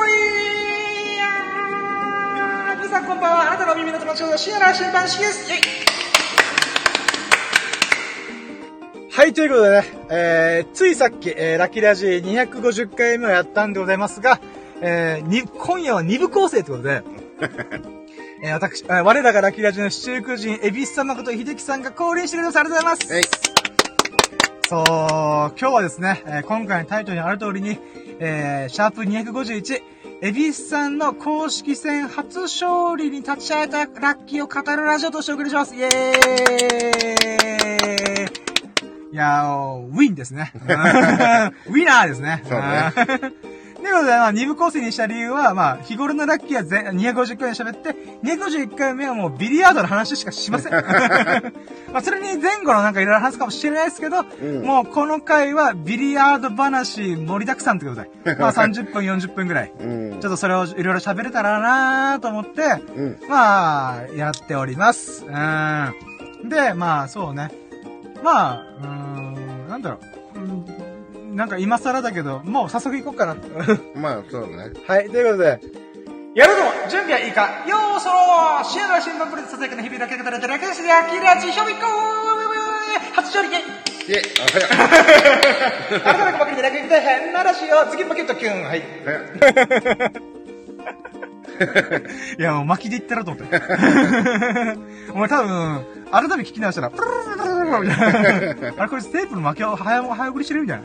ー皆さんこんばんは。あなたの耳の友達のシアラ新版式です。イイはい、ということでね、えー、ついさっき、えー、ラッキーラジー250回目をやったんでございますが、えー、に、今夜は2部構成ということで、えー、私、えー我らがラッキーラジの七福神、エビス様こと秀樹さんが降臨してくれます。ありがとうございます。はい。そう、今日はですね、えー今回のタイトルにある通りに、えー、シャープ251、エビスさんの公式戦初勝利に立ち会えたラッキーを語るラジオとしてお送りします。イェーイいやー、ウィンですね。ウィナーですね。そうね ということで、まあ、2部構成にした理由は、まあ、日頃のラッキーは全250回喋って、251回目はもうビリヤードの話しかしません。まあ、それに前後のなんかいろいろ話すかもしれないですけど、んもうこの回はビリヤード話盛りだくさんってことで、まあ30分、40分ぐらい。うんちょっとそれをいろいろ喋れたらなと思って、うん。まあ、やっております。うん。で、まあ、そうね。まあ、うーん、なんだろう。うんなんか今更だけど、もう早速行こうかな。まあ、そうね。はい、ということで。やるぞ準備はいいか?よーそろーシアラ新聞プレゼントささやかな日々だけがたれてラケスでアキラチヒョビコー初勝利ゲイいえ、あ、早っ。改めてばかりでラケで変ならしよ次パケットキュンはい。いや、もう巻きで言ったらと思って。お前多分、改めて聞き直したら、プルルルルルルルみたいな。あれこれテープの巻きを早早送りしてるみたいな。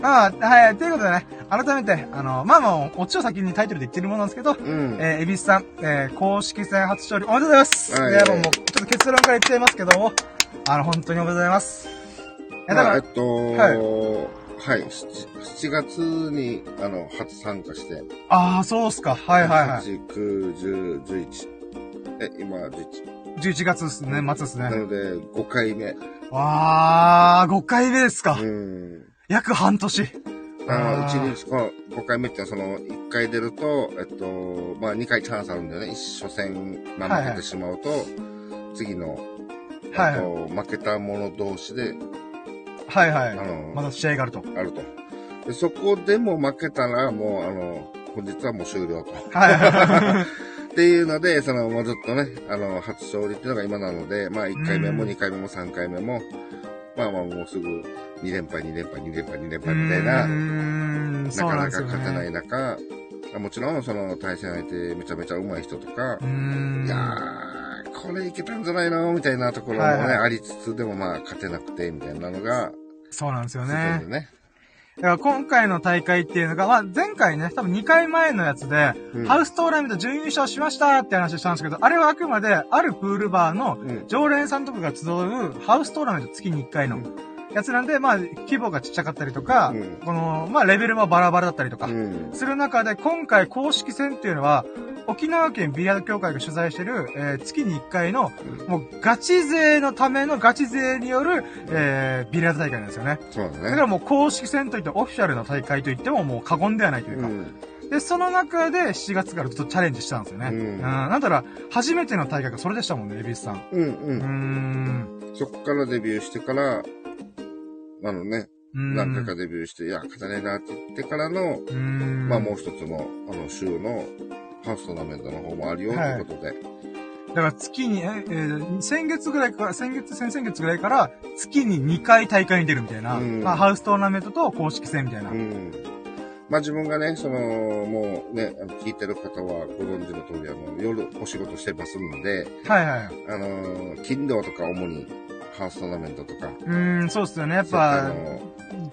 まあ、はい、ということでね、改めて、あの、まあまあ、オチを先にタイトルで言ってるものなんですけど、うん。えー、エビスさん、えー、公式戦初勝利おめでとうございます。はいいや、もう、ちょっと結論から言っちゃいますけども、あの、本当におめでとうございます。え、だまあ、え、っと、ははい、7, 7月に、あの、初参加して、ああ、そうっすか。はいはいはい。8、9、10、11。え、今、11。11月ですね、末ですね。なので、5回目。わー、5回目ですか。うん。約半年。あの、あー1日、この5回目ってその、1回出ると、えっと、まあ、2回チャンスあるんだよね。一初戦、負けてしまうと、次の、はいえっと、負けた者同士で、はいはい。あの、まだ試合があると。あると。でそこでも負けたら、もう、あの、本日はもう終了と。はいはい。っていうので、その、もうずっとね、あの、初勝利っていうのが今なので、まあ、1回目もうん2回目も3回目も、まあまあ、もうすぐ2連敗、2連敗、2連敗、2連敗みたいな、うーん、なかなんか。勝てない中、もちろん、その、対戦相手めちゃめちゃ上手い人とか。いやー、これいけたんじゃないのみたいなところもね、はいはいありつつ、でもまあ、勝てなくて、みたいなのが、そうなんですよねで。ね。だから今回の大会っていうのが、まあ前回ね、多分2回前のやつで、うんハウストーナメント準優勝しましたって話をしたんですけど、あれはあくまで、あるプールバーのうん。常連さんとかが集うハウストーナメント月に1回のうんやつなんで、まあ規模がちっちゃかったりとか、うんこの、まあレベルもバラバラだったりとか、うん。する中で、今回公式戦っていうのは、沖縄県ビリヤード協会が主催してる、えー月に1回の、もうガチ勢のためのガチ勢による、えービリヤード大会なんですよね。そうだね。だからもう公式戦といってオフィシャルな大会といってももう過言ではないというか。うん。で、その中で7月からずっとチャレンジしたんですよね。うんうん。なんだら、初めての大会がそれでしたもんね、エビスさん。うん、うーうん。ん。そこからデビューしてから、あのね、うん何回かデビューして、いや、勝てないなって言ってからの。まあもう一つの、あの、週のハウストーナメントの方もあるよ、とはいいうことで。だから月に、え、えー先月ぐらいから、先月、先々月ぐらいから、月に2回大会に出るみたいな、うんまあ、ハウストーナメントと公式戦みたいな。うん。まあ自分がね、その、もうね、聞いてる方はご存知の通り、あの、夜お仕事してますので、はいはい。あの、金土とか主にハウストーナメントとか、うーん、そうっすよね。やっぱ、の、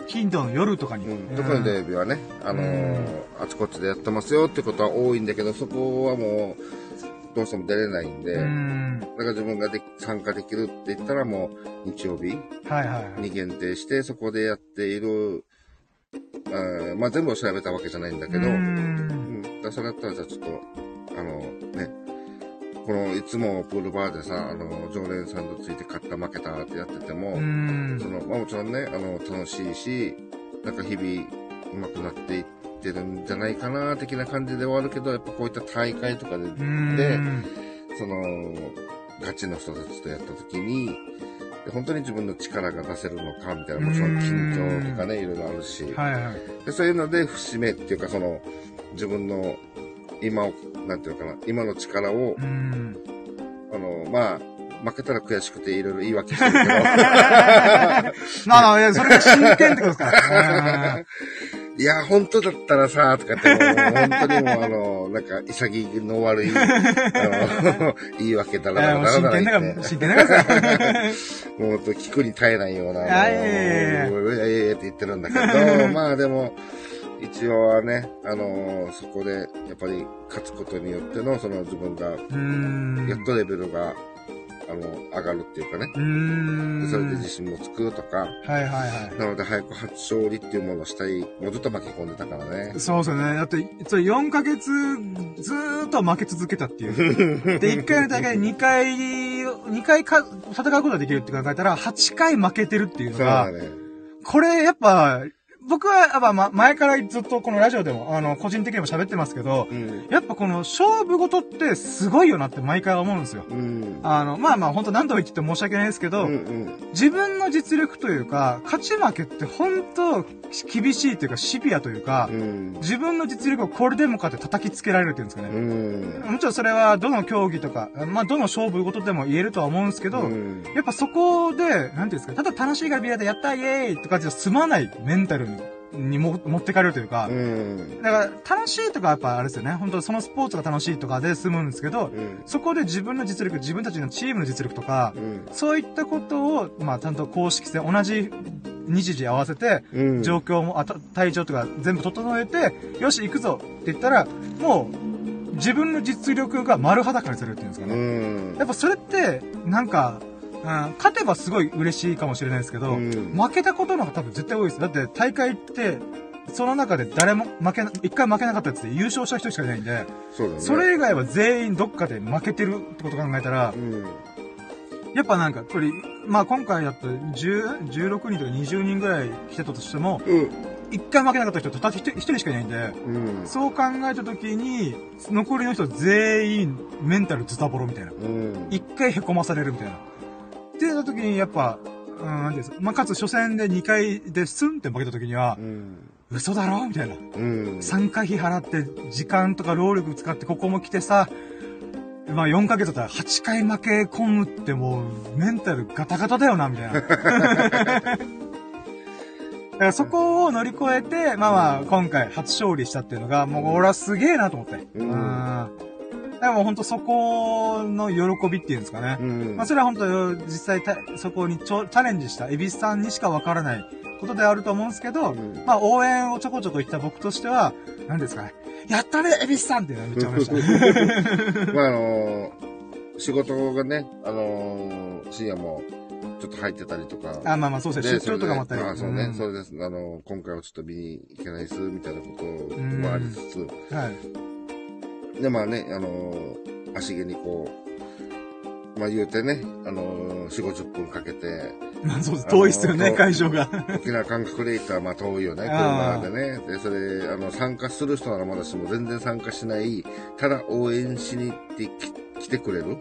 金土の夜とかに。うん、特に土曜日はね、あのーあちこちでやってますよってことは多いんだけど、そこはもう、どうしても出れないんで、ん。だから自分がで参加できるって言ったらもう、日曜日はいはいはい。に限定して、そこでやっている、あーまあ全部を調べたわけじゃないんだけど、うんん。だそれだったらじゃあちょっと、あのね、このいつもプールバーでさ、あの、常連さんとついて勝った負けたってやってても、その、まあもちろんね、あの、楽しいし、なんか日々上手くなっていってるんじゃないかな、的な感じではあるけど、やっぱこういった大会とかで。でその、ガチの人たちとやった時に、で本当に自分の力が出せるのか、みたいな、もちろん緊張とかね、いろいろあるし、はいはい。でそういうので節目っていうか、その、自分の今を、なんていうのかな、今の力を、うん。あの、まあ、負けたら悔しくていろいろ言い訳してるけど、まあそれが真剣ってことですから。いや、本当だったらさ、とかってもう、本当にもう、あの、なんか、潔気の悪い、あの、言い訳だらだらだから、だら言って、真剣だから。もう、聞くに耐えないような、いやいやいやって言ってるんだけど、まあでも、一応はね、あの、そこで、やっぱり勝つことによっての、その自分が、うーん。やっとレベルが、あの、上がるっていうかね、うーん。それで自信もつくとか、はいはいはい。なので早く初勝利っていうものをしたい、もうずっと負け込んでたからね。そうですよね。だって、それ4ヶ月ずーっと負け続けたっていう。で、1回の大会で2回、2回か戦うことができるって考えたら、8回負けてるっていうのが、そうだね。これやっぱ、僕はやっぱま前からずっとこのラジオでも、あの、個人的にも喋ってますけど、うん。やっぱこの勝負事ってすごいよなって毎回思うんですよ。うん。あの、まあまあ本当何度も言ってて申し訳ないですけど、うんうん。自分の実力というか、勝ち負けって本当厳しいというかシビアというか、うん。自分の実力をこれでもかって叩きつけられるっていうんですかうね。ん。もちろんそれはどの競技とか、まあどの勝負事でも言えるとは思うんですけど、うんやっぱそこで、なんていうんですか、ただ楽しいからビラでやったイエーイとかじゃ済まないメンタルにも持ってかれるというか、うん。だから楽しいとかやっぱあれですよね、本当そのスポーツが楽しいとかで済むんですけど、うん。そこで自分の実力、自分たちのチームの実力とか、うん。そういったことを、まあちゃんと公式戦、同じ日時合わせて、うん。状況も、あた体調とか全部整えて、よし、行くぞって言ったら、もう、自分の実力が丸裸にされるっていうんですかうね。ん。やっぱそれって、なんか、うん、勝てばすごい嬉しいかもしれないですけど、うん負けたことの方が多分絶対多いです。だって大会って、その中で誰も負けな、一回負けなかったやつで優勝した人しかいないんで、そね。それ以外は全員どっかで負けてるってことを考えたらう、ん。やっぱなんか、これ、まあ今回だと10、16人とか20人ぐらい来てたとしても、うん。一回負けなかった人たった一人しかいないんで、うん。そう考えた時に、残りの人全員メンタルズタボロみたいな。うん。一回凹まされるみたいな。ってな時に、やっぱ、うん、ですか。まあ、かつ初戦で2回でスンって負けた時にはう、ん。嘘だろみたいな。うん。参加費払って、時間とか労力使ってここも来てさ、まあ4ヶ月だったら8回負け込むってもう、メンタルガタガタだよな、みたいな。だからそこを乗り越えて、まあまあ、今回初勝利したっていうのが、もう俺はすげえなと思って。うんん。でも本当そこの喜びっていうんですかね。うん。まあそれは本当実際たそこにちょチャレンジしたエビスさんにしかわからないことであると思うんですけど、うんまあ応援をちょこちょこ言った僕としては、何ですかね。やったね、エビスさんってめっちゃ思いました。まあ、あのー仕事がね、あのー深夜もちょっと入ってたりとか。あ、まあまあそうですね。で出張とかもあったり。あそうね、んそれです。あの、今回はちょっと見に行けないです、みたいなこともありつつ、はい。で、まあね、あの、足毛にこう、まあ言うてね、あの、4、50分かけて、まあそうです。遠いっすよね、会場が。沖縄感覚で行ったらまあ遠いよね、車でね。で、それ、あの、参加する人ならまだしも全然参加しない、ただ応援しに行ってき来てくれる いや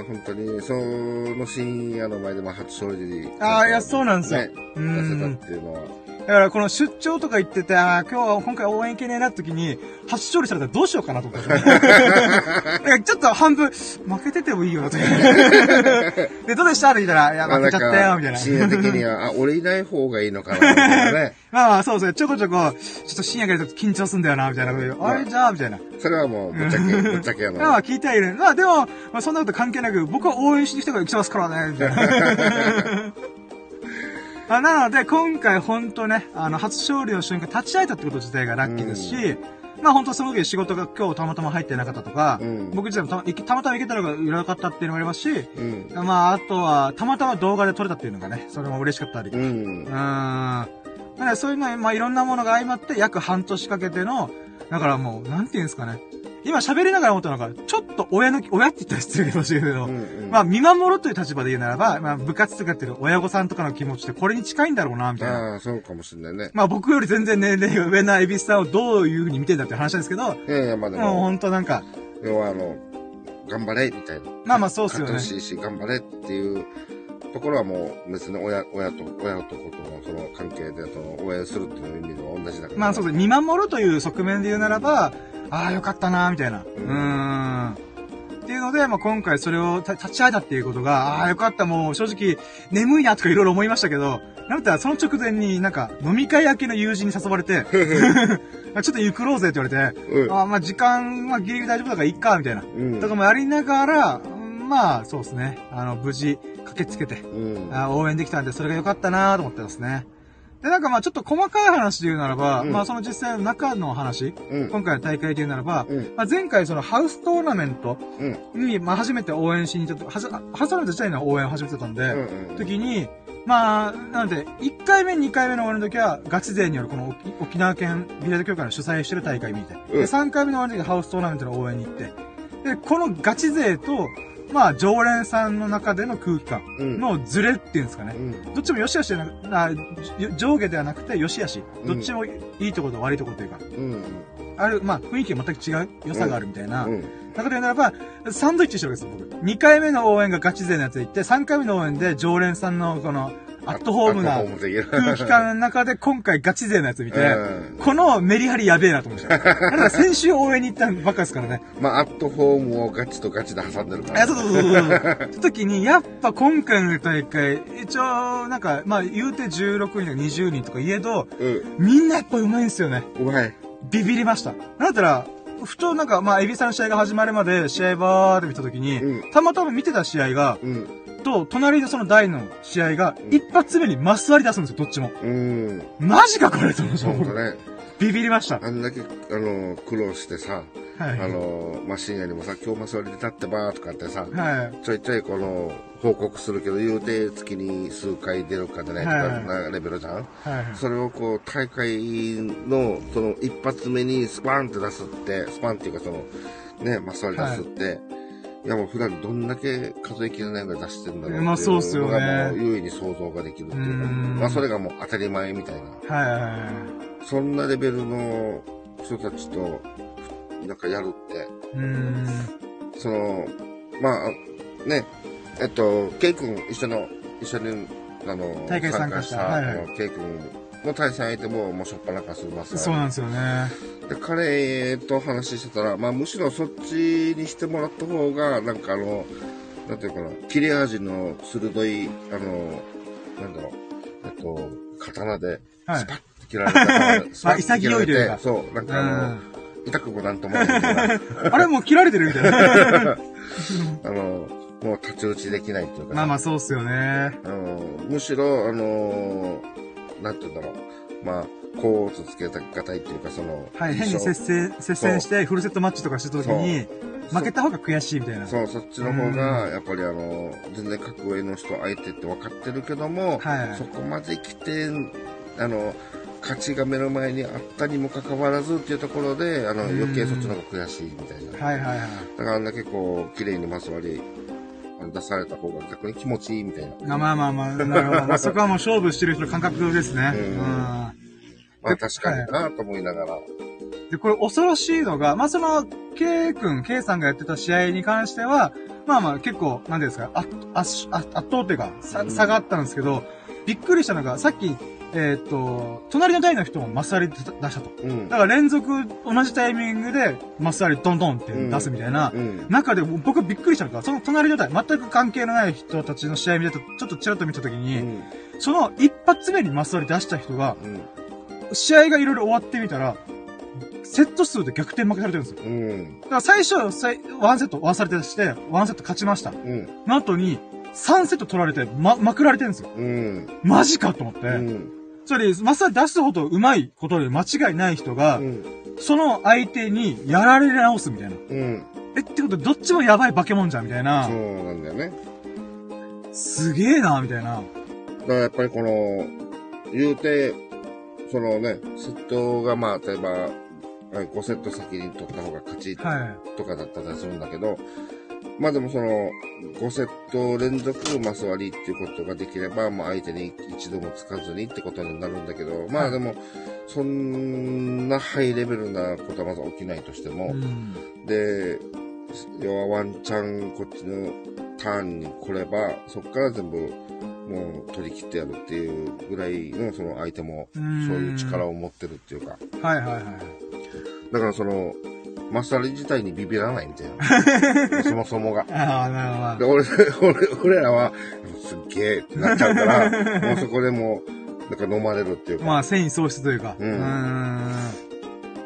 ー、本当に、その深夜の前でまあ初勝利。ああ、いや、そうなんですよ。ね、う出せたん。っていうのは。だからこの出張とか行ってて、ああ、今日は今回応援行けねえなって時に、初勝利されたらどうしようかなと思って。だからちょっと半分、負けててもいいよなと。で、どうでした？って聞いたら、いや、負けちゃったよ、みたいな。深夜的には、あ、俺いない方がいいのかな、みたいなね。まあまあ、そうですね。ちょこちょこ、ちょっと深夜からちょっと緊張すんだよな、みたいなこと言う。あれじゃあ、みたいな。それはもう、ぶっちゃけ、ぶっちゃけあの、まあ、聞いてはいる。まあ、でも、まあ、そんなこと関係なく、僕は応援しに来たから来てますからね、みたいな。あなので、今回本当ね、あの、初勝利の瞬間立ち会えたってこと自体がラッキーですし、まあ本当その時仕事が今日たまたま入ってなかったとか、うん僕自体もたたまたま行けたのが良かったっていうのもありますし、うん。まああとは、たまたま動画で撮れたっていうのがね、それも嬉しかったり。う。うんーん。なのでそういうの、まあいろんなものが相まって約半年かけての、だからもう、なんていうんですかね。今喋りながら思ったのが、ちょっと親の、親って言ったら失礼かもしれないけど、うんうんまあ見守るという立場で言うならば、まあ部活とかやってる親御さんとかの気持ちってこれに近いんだろうな、みたいな。ああ、そうかもしれないね。まあ僕より全然年齢が上なエビスさんをどういう風に見てんだって話なんですけど、いやいや、まあでもも、んとなんか、要はあの、頑張れ、みたいな。まあまあそうっすよね勝ってほしいし、頑張れっていうところはもう別に親、親と、親と子とのその関係でその応援するっていう意味では同じだから。まあそうです。見守るという側面で言うならば、ああ、よかったな、みたいな。ううんーん。っていうので、まあ今回それをた立ち会えたっていうことが、ああ、よかった、もう正直、眠いなとかいろいろ思いましたけど、なんだったらその直前になんか、飲み会明けの友人に誘われて、ちょっとゆくろうぜって言われて、うん。ああ、まあ時間はギリギリ大丈夫だからいっか、みたいな。うん。とかもやりながら、うんまあ、そうですね。あの、無事、駆けつけて、うん。あ応援できたんで、それが良かったなと思ってますね。で、なんかまあちょっと細かい話で言うならば、うんまあその実際の中の話、うん。今回の大会で言うならば、うん。まあ、前回そのハウストーナメントうん。に、まあ初めて応援しに行ったと、ハウストーナメント自体の応援を始めてたんで、うん。時に、まあ、なので、1回目、2回目の応援の時は、ガチ勢によるこの沖沖縄県ビリヤード協会の主催してる大会見て、うんで、3回目の応援の時はハウストーナメントの応援に行って、で、このガチ勢と、まあ、常連さんの中での空気感うん。のズレっていうんですかね。うん。どっちも良し悪しじゃなく、あ上下ではなくて良し悪し。うんどっちもいいところと悪いところというか、うん。ある、まあ、雰囲気が全く違う良さがあるみたいな。うん。中で言うならば、サンドイッチしてるわけですよ、僕。2回目の応援がガチ勢のやつで行って、3回目の応援で常連さんのこの、アットホームな空気感の中で今回ガチ勢のやつ見て、うんこのメリハリやべえなと思いました。先週応援に行ったばっかですからね。まあ、アットホームをガチとガチで挟んでるから。そうそうそうそう。その時に、やっぱ今回の大会、一応、なんか、まあ言うて16人とか20人とか言えど、うん。みんなやっぱ上手いんですよね。うまい。ビビりました。なんだったら、ふとなんか、まあ、エビさんの試合が始まるまで、試合バーって見た時に、うんたまたま見てた試合が、うん。と、隣でその台の試合が、一発目にマス割り出すんですよ、どっちも。うん。マジかこれと思ってそうだね。ビビりました。あんだけ、あの、苦労してさ、はい。あの、まあ、深夜にもさ、今日もそれで立ってばーとかってさ、はい。ちょいちょいこの、報告するけど、言うて月に数回出るか出ないとかはいなレベルじゃんはい。それをこう、大会の、その一発目にスパンって出すって、スパンっていうかその、ね、マッサージ出すって、い、やもう普段どんだけ数えきれないぐらい出してるんだろうっていうまあそうっすよねのがもう優位に想像ができるっていうか、うんまあそれがもう当たり前みたいな。はいはいはい。そんなレベルの人たちと、なんかやるって、うーん。その、まあ、ね、えっと、ケイ君一緒の、一緒に、あの、大会参加したあのケイ君の対戦相手も、もうしょっぱなかするますそうなんですよね。で、彼と話してたら、まあ、むしろそっちにしてもらった方が、なんかあの、なんていうかな、切れ味の鋭い、あの、なんだろう、えっと、刀で、はいスパッて切られた から、スパッて切られてかそう、なんうかあの、ん。痛くもなんともないみたいな、あれもう切られてるみたいな。あの、もう太刀打ちできないっていうか、まあまあそうっすよね。あのむしろ、あの、なんていうんだろう、まあ、こうつつけたがたいっていうか、その、はい、変に接戦、接戦してフルセットマッチとかした時に、負けた方が悔しいみたいな。そう、そっちの方が、やっぱりあの、全然格上の人相手って分かってるけども、はいそこまで来て、あの、勝ちが目の前にあったにもかかわらずっていうところで、あの、うん余計そっちの方が悔しいみたいな。はいはいはい。だからあんだけこう、綺麗にマス割り、出された方が逆に気持ちいいみたいな。あまあまあまあ、なるほど。ま あそこはもう勝負してる人の感覚ですね。ううんん。まあ確かになと思いながら。で、これ恐ろしいのが、まあその、K 君、K さんがやってた試合に関しては、まあまあ結構、なんですか、ああ圧圧倒っていうか、差があったんですけど、びっくりしたのが、さっき、えーっと、隣の台の人もマス割り出したと。うん。だから連続同じタイミングでマス割りドンドンって出すみたいな。うん。中で僕びっくりしたのが、その隣の台、全く関係のない人たちの試合見てたちょっとちらっと見たときうに、ん。その一発目にマス割り出した人が、うん。試合がいろいろ終わってみたら、セット数で逆転負けされてるんですよ。うん。だから最初、ワンセット、ワンされてして、ワンセット勝ちました。うん。の後に、3セット取られて、ま、まくられてるんですよ。うん。マジかと思って。うん。つまり、マス割り出すほど上手いことで間違いない人が、うん。その相手にやられ直すみたいな。うん。え、ってことどっちもやばい化け物じゃんみたいなそ。うなんだよね。すげえなみたいな。だからやっぱりこの、言うて、そのね、セットがまあ、例えば、はい5セット先に取った方が勝ちはい。とかだったりするんだけど、まあでもその、5セット連続マス割りっていうことができれば、まあ相手に一度もつかずにってことになるんだけど、まあでも、そんなハイレベルなことはまず起きないとしても、うん。で、要はワンチャンこっちのターンに来れば、そこから全部もう取り切ってやるっていうぐらいのその相手もそういう力を持ってるっていうか。はいはいはい。だからその、マスタリ自体にビビらないみたいな。そもそもが。ああ、なるで、俺、俺、俺らは、すっげえってなっちゃうから、もうそこでもう、なんか飲まれるっていうか。ほど。まあ、繊維喪失というか。うんん。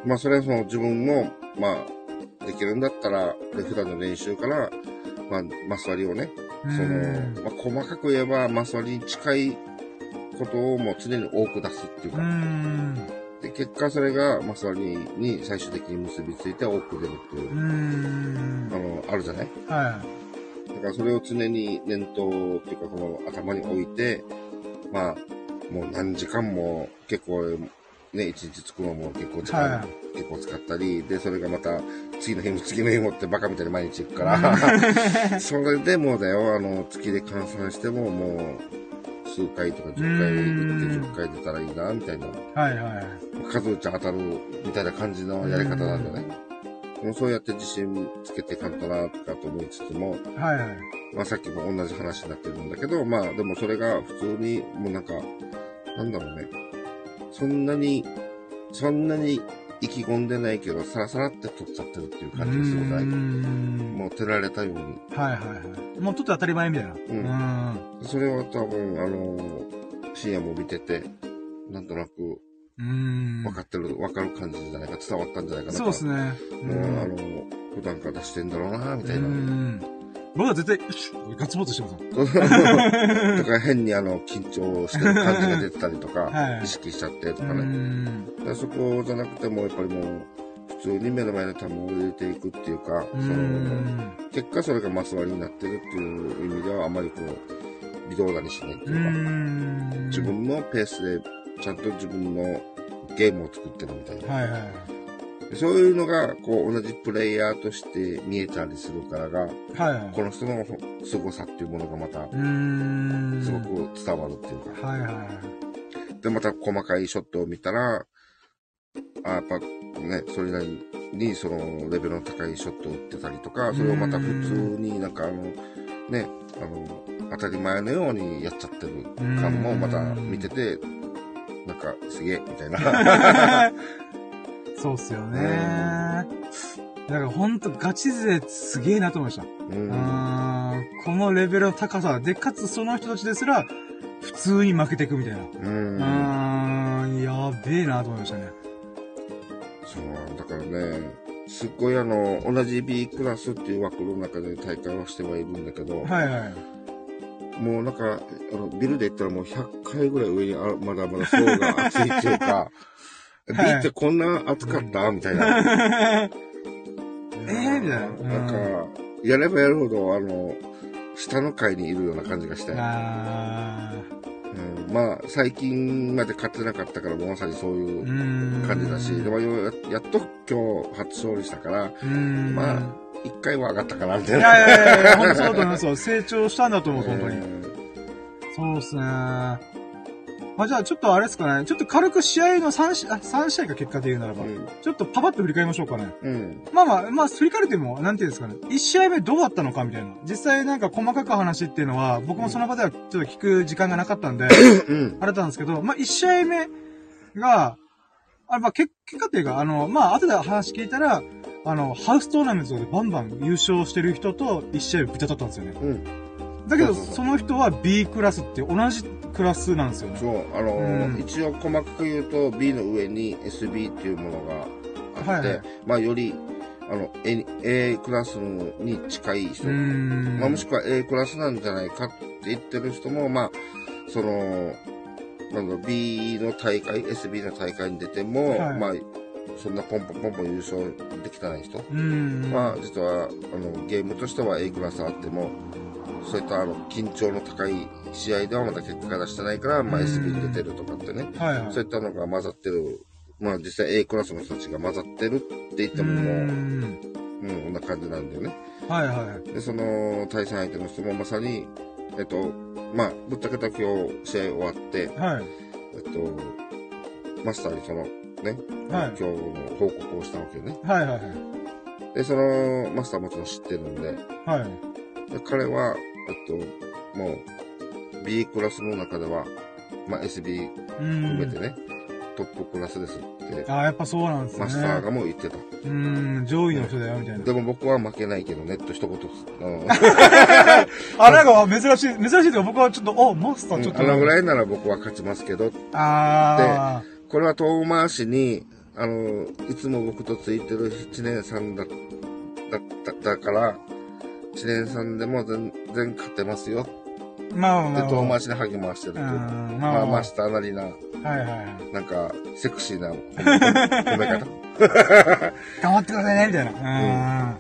まあ、それはその自分も、まあ、できるんだったら、で普段の練習から、まあ、マス割りをね、うんその、まあ、細かく言えば、マス割りに近いことをもう常に多く出すっていううか、ん。で、結果それがマス割りに最終的に結びついて多く出るっていうう、ん。あ。の、あるじゃない？はだからそれを常に念頭っていうか、この頭に置いて、まあ、もう何時間も結構、ね、一日作るのも結構時間、は結構使ったり、で、それがまた、次の日も次の日もってバカみたいに毎日行くから、それでもうだよ、あの、月で換算してももう、数回とか10回行って10回出たらいいな、みたいな。い。はいはい。数打ち当たるみたいな感じのやり方なんだよね。でもそうやって自信つけていかんとな、とかと思いつつも、はいはい。まあさっきも同じ話になってるんだけど、まあでもそれが普通に、もうなんか、なんだろうね。そんなに、そんなに意気込んでないけど、さらさらって取っちゃってるっていう感じがするない。うん。もう照られたように。はいはいはい。もうとって当たり前みたいな。うん。それは多分、あの、深夜も見てて、なんとなくうん。分かってる、分かる感じじゃないか、伝わったんじゃないかな。そうですね。もう、あの、普段から出してんだろうな、みたいな。うん。僕は絶対、ガッツポーズしてます。とか変にあの、緊張してる感じが出てたりとか、はい意識しちゃってとうかね。からそこじゃなくても、やっぱりもう、普通に目の前の球を入れていくっていうか、うその、ん。結果それがマス割りになってるっていう意味では、あまりこう、微動だにしないってういうか、ん。自分のペースで、ちゃんと自分のゲームを作ってるみたいな。はいはい。そういうのが、こう、同じプレイヤーとして見えたりするからが、はいはい。この人の凄さっていうものがまた、うん。すごく伝わるっていうか。はいはい。で、また細かいショットを見たら、あやっぱね、それなりにそのレベルの高いショットを打ってたりとか、それをまた普通になんかあの、ね、あの、当たり前のようにやっちゃってる感もまた見てて、なんかすげえ、みたいな。そうっすよね。だからほんとガチ勢すげえなと思いました。うん。うんこのレベルの高さで、かつその人たちですら、普通に負けていくみたいな。うん。うん、やべえなと思いましたね。そう、だからね、すっごいあの、同じ B クラスっていう枠の中で大会はしてはいるんだけど、はいはい。もうなんか、あの、ビルで言ったらもう100回ぐらい上にあまだまだ層が厚いっていうか、B ってこんな厚かった？みたいな。えーみたいななんか、やればやるほど、あの、下の階にいるような感じがして。あうん、まあ、最近まで勝ってなかったから、まさにそういーううん感じだし、でもややっと今日初勝利したから、うん。まあ、一回は上がったかな、みたいいやいな。やいや、ほんとそうだと思いますよ。成長したんだと思う、本当に。うんそうっすね。まあ、じゃあ、ちょっとあれですかね。ちょっと軽く試合の3試合、あ3試合か結果で言うならば。ちょっとパパッと振り返りましょうかね。うん。うん。まあまあ、まあ、振り返るても、なんていうんですかね。1試合目どうだったのかみたいな。実際なんか細かく話っていうのは、僕もその場ではちょっと聞く時間がなかったんで、うん。あれなんですけど、まあ、1試合目が、あまあ、結結果っていうか、あの、まあ、後で話聞いたら、あの、ハウストーナメントでバンバン優勝してる人と1試合ぶち当たったんですよね。うん。だけど、その人は B クラスって同じクラスなんですよね。そう、あのうん一応細かく言うと B の上に SB っていうものがあって、はいはいまあより、あの、A, A クラスに近い人。まあもしくは A クラスなんじゃないかって言ってる人も、まあ、その、なん B の大会、SB の大会に出ても、はいまあ、そんなポンポンポンポン優勝できたない人。まあ、実は、あの、ゲームとしては A クラスあっても、そういったあの、緊張の高い試合ではまだ結果が出してないから、まあうん SB に出てるとかってね、はいはい。そういったのが混ざってる、まあ実際 A クラスの人たちが混ざってるって言ってももう、ん。うん、こんな感じなんだよね。はいはい。で、その対戦相手の人もまさに、えっと、まあ、ぶっちゃけた今日試合終わって、はい。えっと、マスターにその、ね、はい今日の報告をしたわけよね。はいはいはい。で、そのマスターもちろん知ってるんで、はい。で彼は、えっと、もう、B クラスの中では、まあ SB う含めてん。ね、トップクラスですって、ああ、やっぱそうなんですね。マスターがもう言ってた。うん、上位の人だよ、みたいな。でも僕は負けないけどね、と一言、うん あ、なんか珍しい、珍しいというか僕はちょっと、お、マスターちょっと。あのぐらい。いなら僕は勝ちますけど、あこれは遠回しに、あの、いつも僕とついてる1年3だ、だった、だから、1年3でも全然勝てますよ。あ。まあまあで、まあ。遠回しに励ましてるうん、と。まあままあ、あ、マスターなりな、はいはいはい。なんか、セクシーな 褒め方。頑張ってくださいね、みたいな。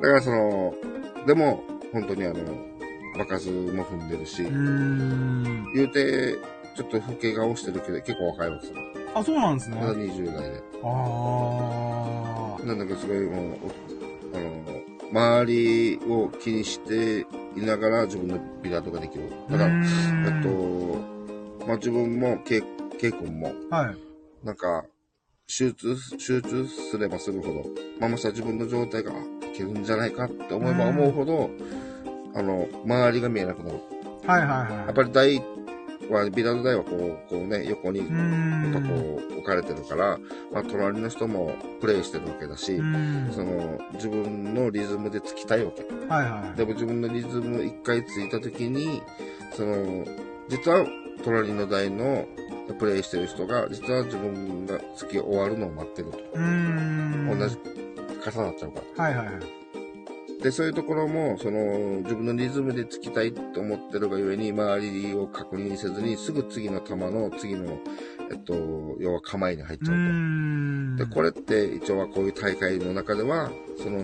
だからその、でも、本当にあの、場数も踏んでるし、うん。うん。言うて、ちょっと老け顔してるけど、結構若いわけですよ。あ、そうなんですね。まだ20代で。ああ。なんだかすごいもう、おあの、周りを気にしていながら自分のビラードができる。だから、えっと、まあ、自分も、ケイ、君も、と、はい。なんか、集中、集中すればするほど、まあ、まさ自分の状態が、あいけるんじゃないかって思えば思うほど、あの、周りが見えなくなる。はいはいはい。やっぱり台は、ビラード台はこう、こうね、横に、うやっぱん。こう、置かれてるから、まあ、隣の人もプレイしてるわけだし、うん。その、自分のリズムでつきたいわけ。はいはい。でも自分のリズム一回ついた時に、その、実は隣の台のプレイしてる人が、実は自分が月終わるのを待ってると。うん。同じ、重なっちゃうから。はいはいはい。で、そういうところも、その、自分のリズムでつきたいと思ってるがゆえに、周りを確認せずに、すぐ次の球の次の、えっと、要は構えに入っちゃうと。ん。で、これって一応はこういう大会の中では、その、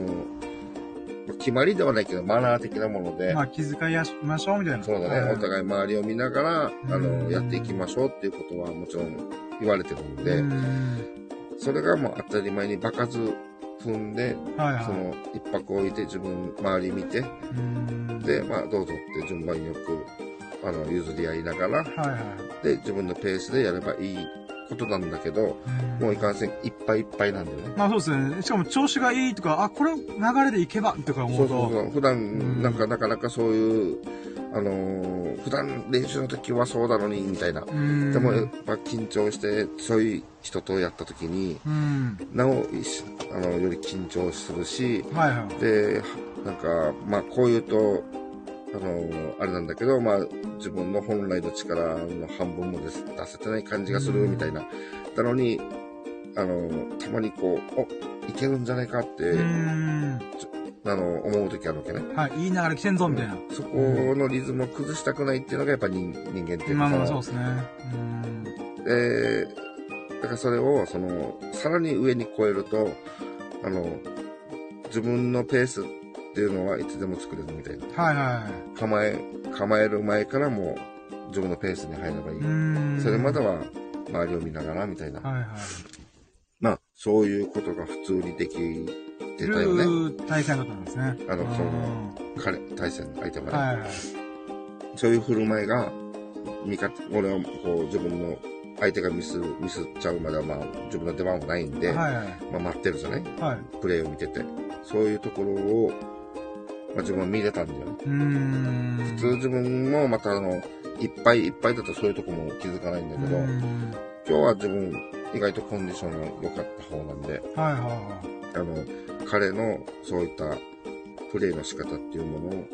決まりではないけど、マナー的なもので、まあ、気遣いやしましょう、みたいな。そうだね、お互い周りを見ながら、あうんの、やっていきましょうっていうことはもちろん言われてるんいで、うん。それがもう当たり前に場数踏んで、はいはい。その、一泊置いて自分、周り見て、うん。で、まあ、どうぞって順番よく、あの、譲り合いながら、はいはい。で、自分のペースでやればいいことなんだけど、もういかんせん、いっぱいいっぱいなんだよね。まあそうですね。しかも調子がいいとか、あ、これ流れでいけばとか思そううと。そうそう。普うん段、なんかなかなかそういう、あのー普段練習の時はそうだのに、みたいな。うん。でもやっぱ緊張して、そういう人とやった時に、うん。なお、あの、より緊張するし、はいはい。で、なんか、まあ、こう言うと、あの、あれなんだけど、まあ、自分の本来の力の半分も出せてない感じがするみたいな。なのに、あの、たまにこう、お、いけるんじゃないかって、うん。あの、思う時あるわけね。はい。いい流れ来てんぞ、みたいな。そこのリズムを崩したくないっていうのがやっぱ人人間っていうまあまあかそうですね。うん。で、だからそれを、その、さらに上に超えると、あの、自分のペースっていうのはいつでも作れるみたいな。はいは構え、構える前からもう自分のペースに入ればいい。い。うん。それまでは周りを見ながらみたいな。はいはい。まあ、そういうことが普通にできてたよね。る対戦だったんですね。あの、そうんの、彼、対戦相手がね。はいはい。そういう振る舞いが、味方、俺はこう自分の相手がミス、ミスっちゃうまではまあ自分の出番もないんで、はいはい。まあ待ってるじゃない？はい。プレーを見てて。そういうところを、まあ自分は見れたんだよね。普通自分もまたあの、いっぱいいっぱいだとそういうとこも気づかないんだけど、うん今日は自分意外とコンディションが良かった方なんで、はいはいはあの、彼のそういったプレーの仕方っていうものを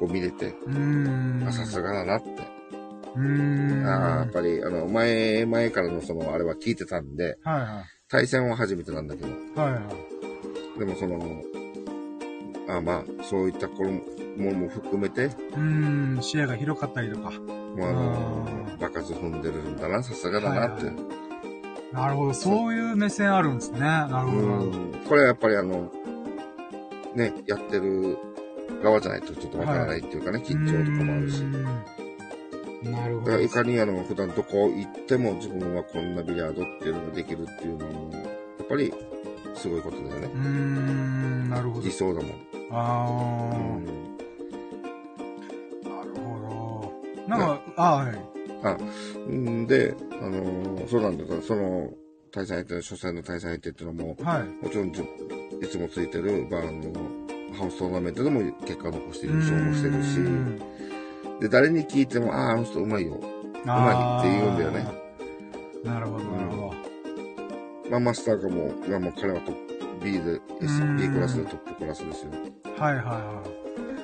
こう見れて、い。うーん。あさすがだなって。う。ああ、やっぱり、あの、前、前からのその、あれは聞いてたんで、はいは対戦は初めてなんだけど、い。はいはい。でもその、あまあ、そういったこのものも含めて、うーん。視野が広かったりとか。もうあの、場数踏んでるんだな、さすがだなって。はいなるほど。そういう目線あるんですね。なるほど。うん。これはやっぱりあの、ね、やってる側じゃないとちょっとわからないっていうかね、緊張とかもあるし。なるほど。だからいかにあの、普段どこ行っても自分はこんなビリヤードっていうのができるっていうのも、やっぱり、すごいことだよねうー。ん。なるほど理。想だもん。あー。うん。なるほど。なんか、あはい。うんで、あのーそうなんだから、その、対戦相手、初戦の対戦相手っていうのも、はい。もちろんじいつもついてる、まあ、あの、ハウストーナメントでも結果を残して優勝もしてるし、で、誰に聞いても、ああ、あの人うまいよ。うまいって言うんだよね。なるほど、なるほど。まあ、マスターがもう、まあ、もう彼はトップ B で、B クラスでトップクラスですよ。はいはいはい。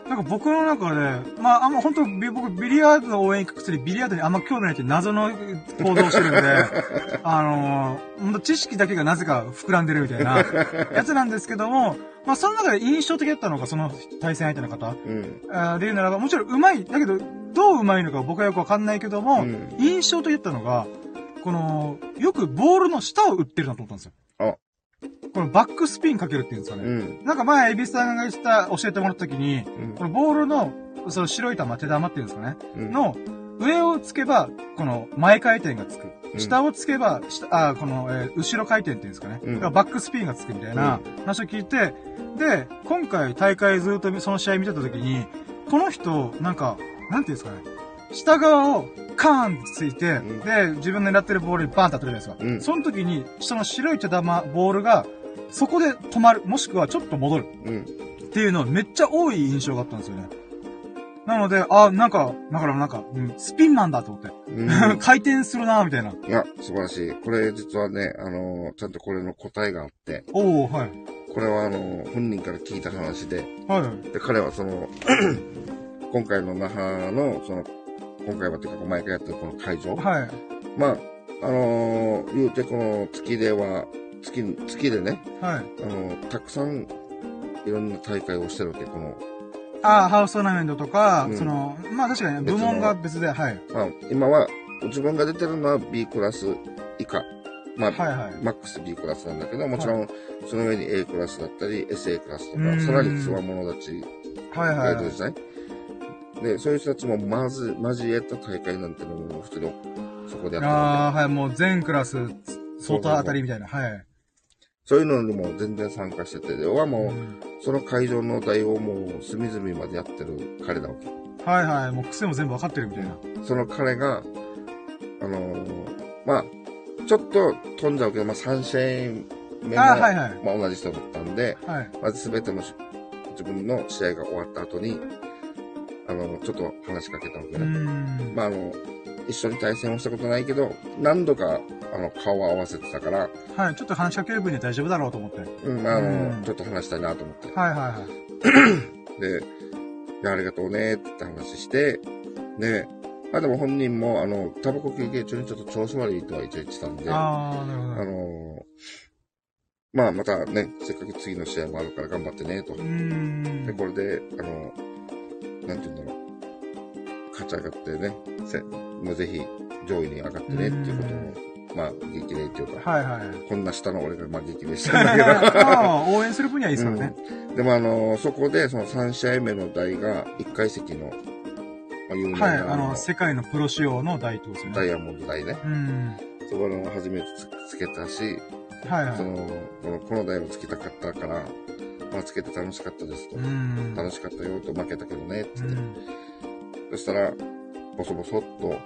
なんか僕の中で、まあ、あんま本当、僕、ビリヤードの応援行くくせにビリヤードにあんま興味ないって謎の行動してるんで、あのー、本当知識だけがなぜか膨らんでるみたいなやつなんですけども、まあ、その中で印象的だったのが、その対戦相手の方。うん。あで言うならば、もちろん上手い。だけど、どう上手いのか僕はよくわかんないけども、うん、印象的だったのが、この、よくボールの下を打ってるなと思ったんですよ。あ。このバックスピンかけるっていうんですかね。うん、なんか前、エビスさんが言った、教えてもらった時に、うん、このボールの、その白い球、手玉っていうんですかね。うん、の、上をつけば、この前回転がつく。下をつけば、下、あ、この、えー、後ろ回転っていうんですかね。うん、バックスピンがつくみたいな話を聞いて、で、今回大会ずっとその試合見てた時に、この人、なんか、なんていうんですかね。下側をカーンってついて、うん、で、自分の狙ってるボールにバーンって当たるじゃないですか。うん、その時に、下の白い茶玉、ボールが、そこで止まる、もしくはちょっと戻る。うん、っていうのめっちゃ多い印象があったんですよね。なので、あ、なんか、だからなんか、うん、スピンマンだと思って。うん、回転するなみたいな。いや、素晴らしい。これ実はね、あのー、ちゃんとこれの答えがあって。おおはい。これはあのー、本人から聞いた話で。はい。で、彼はその、今回の那覇の、その、今回はっていうか、毎回やってるこの会場。はい。まあ、あのー、言うてこの月では、月、月でね。はい。あのー、たくさん、いろんな大会をしてるわけ、この、ああ、ハウストーナメントとか、うん、その、まあ確かに部門が別で、はい。まあ、今は、自分が出てるのは B クラス以下。まあ、はいはい、マックス B クラスなんだけど、もちろん、その上に A クラスだったり、SA クラスとか、さらにつわものたちがいるですね。で、そういう人たちもまず、交えた大会なんてのも普通にそこでやってるああ、はい、もう全クラス、外当たりみたいな、はい。そういうのにも全然参加してて、要はもう、その会場の代をもう隅々までやってる彼なわけ。はいはい、もう癖も全部わかってるみたいな。その彼が、あのー、まあ、ちょっと飛んじゃうけど、まあ3試合目も、はいはい、まあ同じ人だったんで、はい、まず全ての自分の試合が終わった後に、あの、ちょっと話しかけたわけね。まああの、一緒に対戦をしたことないけど、何度か、あの、顔を合わせてたから。はい、ちょっと話しかける分には大丈夫だろうと思って。うん、あの、ちょっと話したいなと思って。はいはいはい。で、いや、ありがとうね、って話して、で、まあでも本人も、あの、タバコ休憩中にちょっと調子悪いとは一応言ってたんで、ああ、なるほど。あの、まあまたね、せっかく次の試合もあるから頑張ってね、と。で、これで、あの、なんて言うんだろう。勝ち上がってね、せもうぜひ上位に上がってねっていうことも、まあ、激励っていうか、はいはい、こんな下の俺がまあ激励したんだけど。あ 応援する分にはいいですからね。うん、でもあの、そこでその3試合目の台が1階席の、まあ、有名な、はい、あの、世界のプロ仕様の台とですね。ダイヤモンド台ね。うん。そこの初めてつけたし、はいはい。その、この、この台をつけたかったから、まあ、つけて楽しかったですと。楽しかったよと、負けたけどね、ってって。そしたら、ボソボソっと、はい。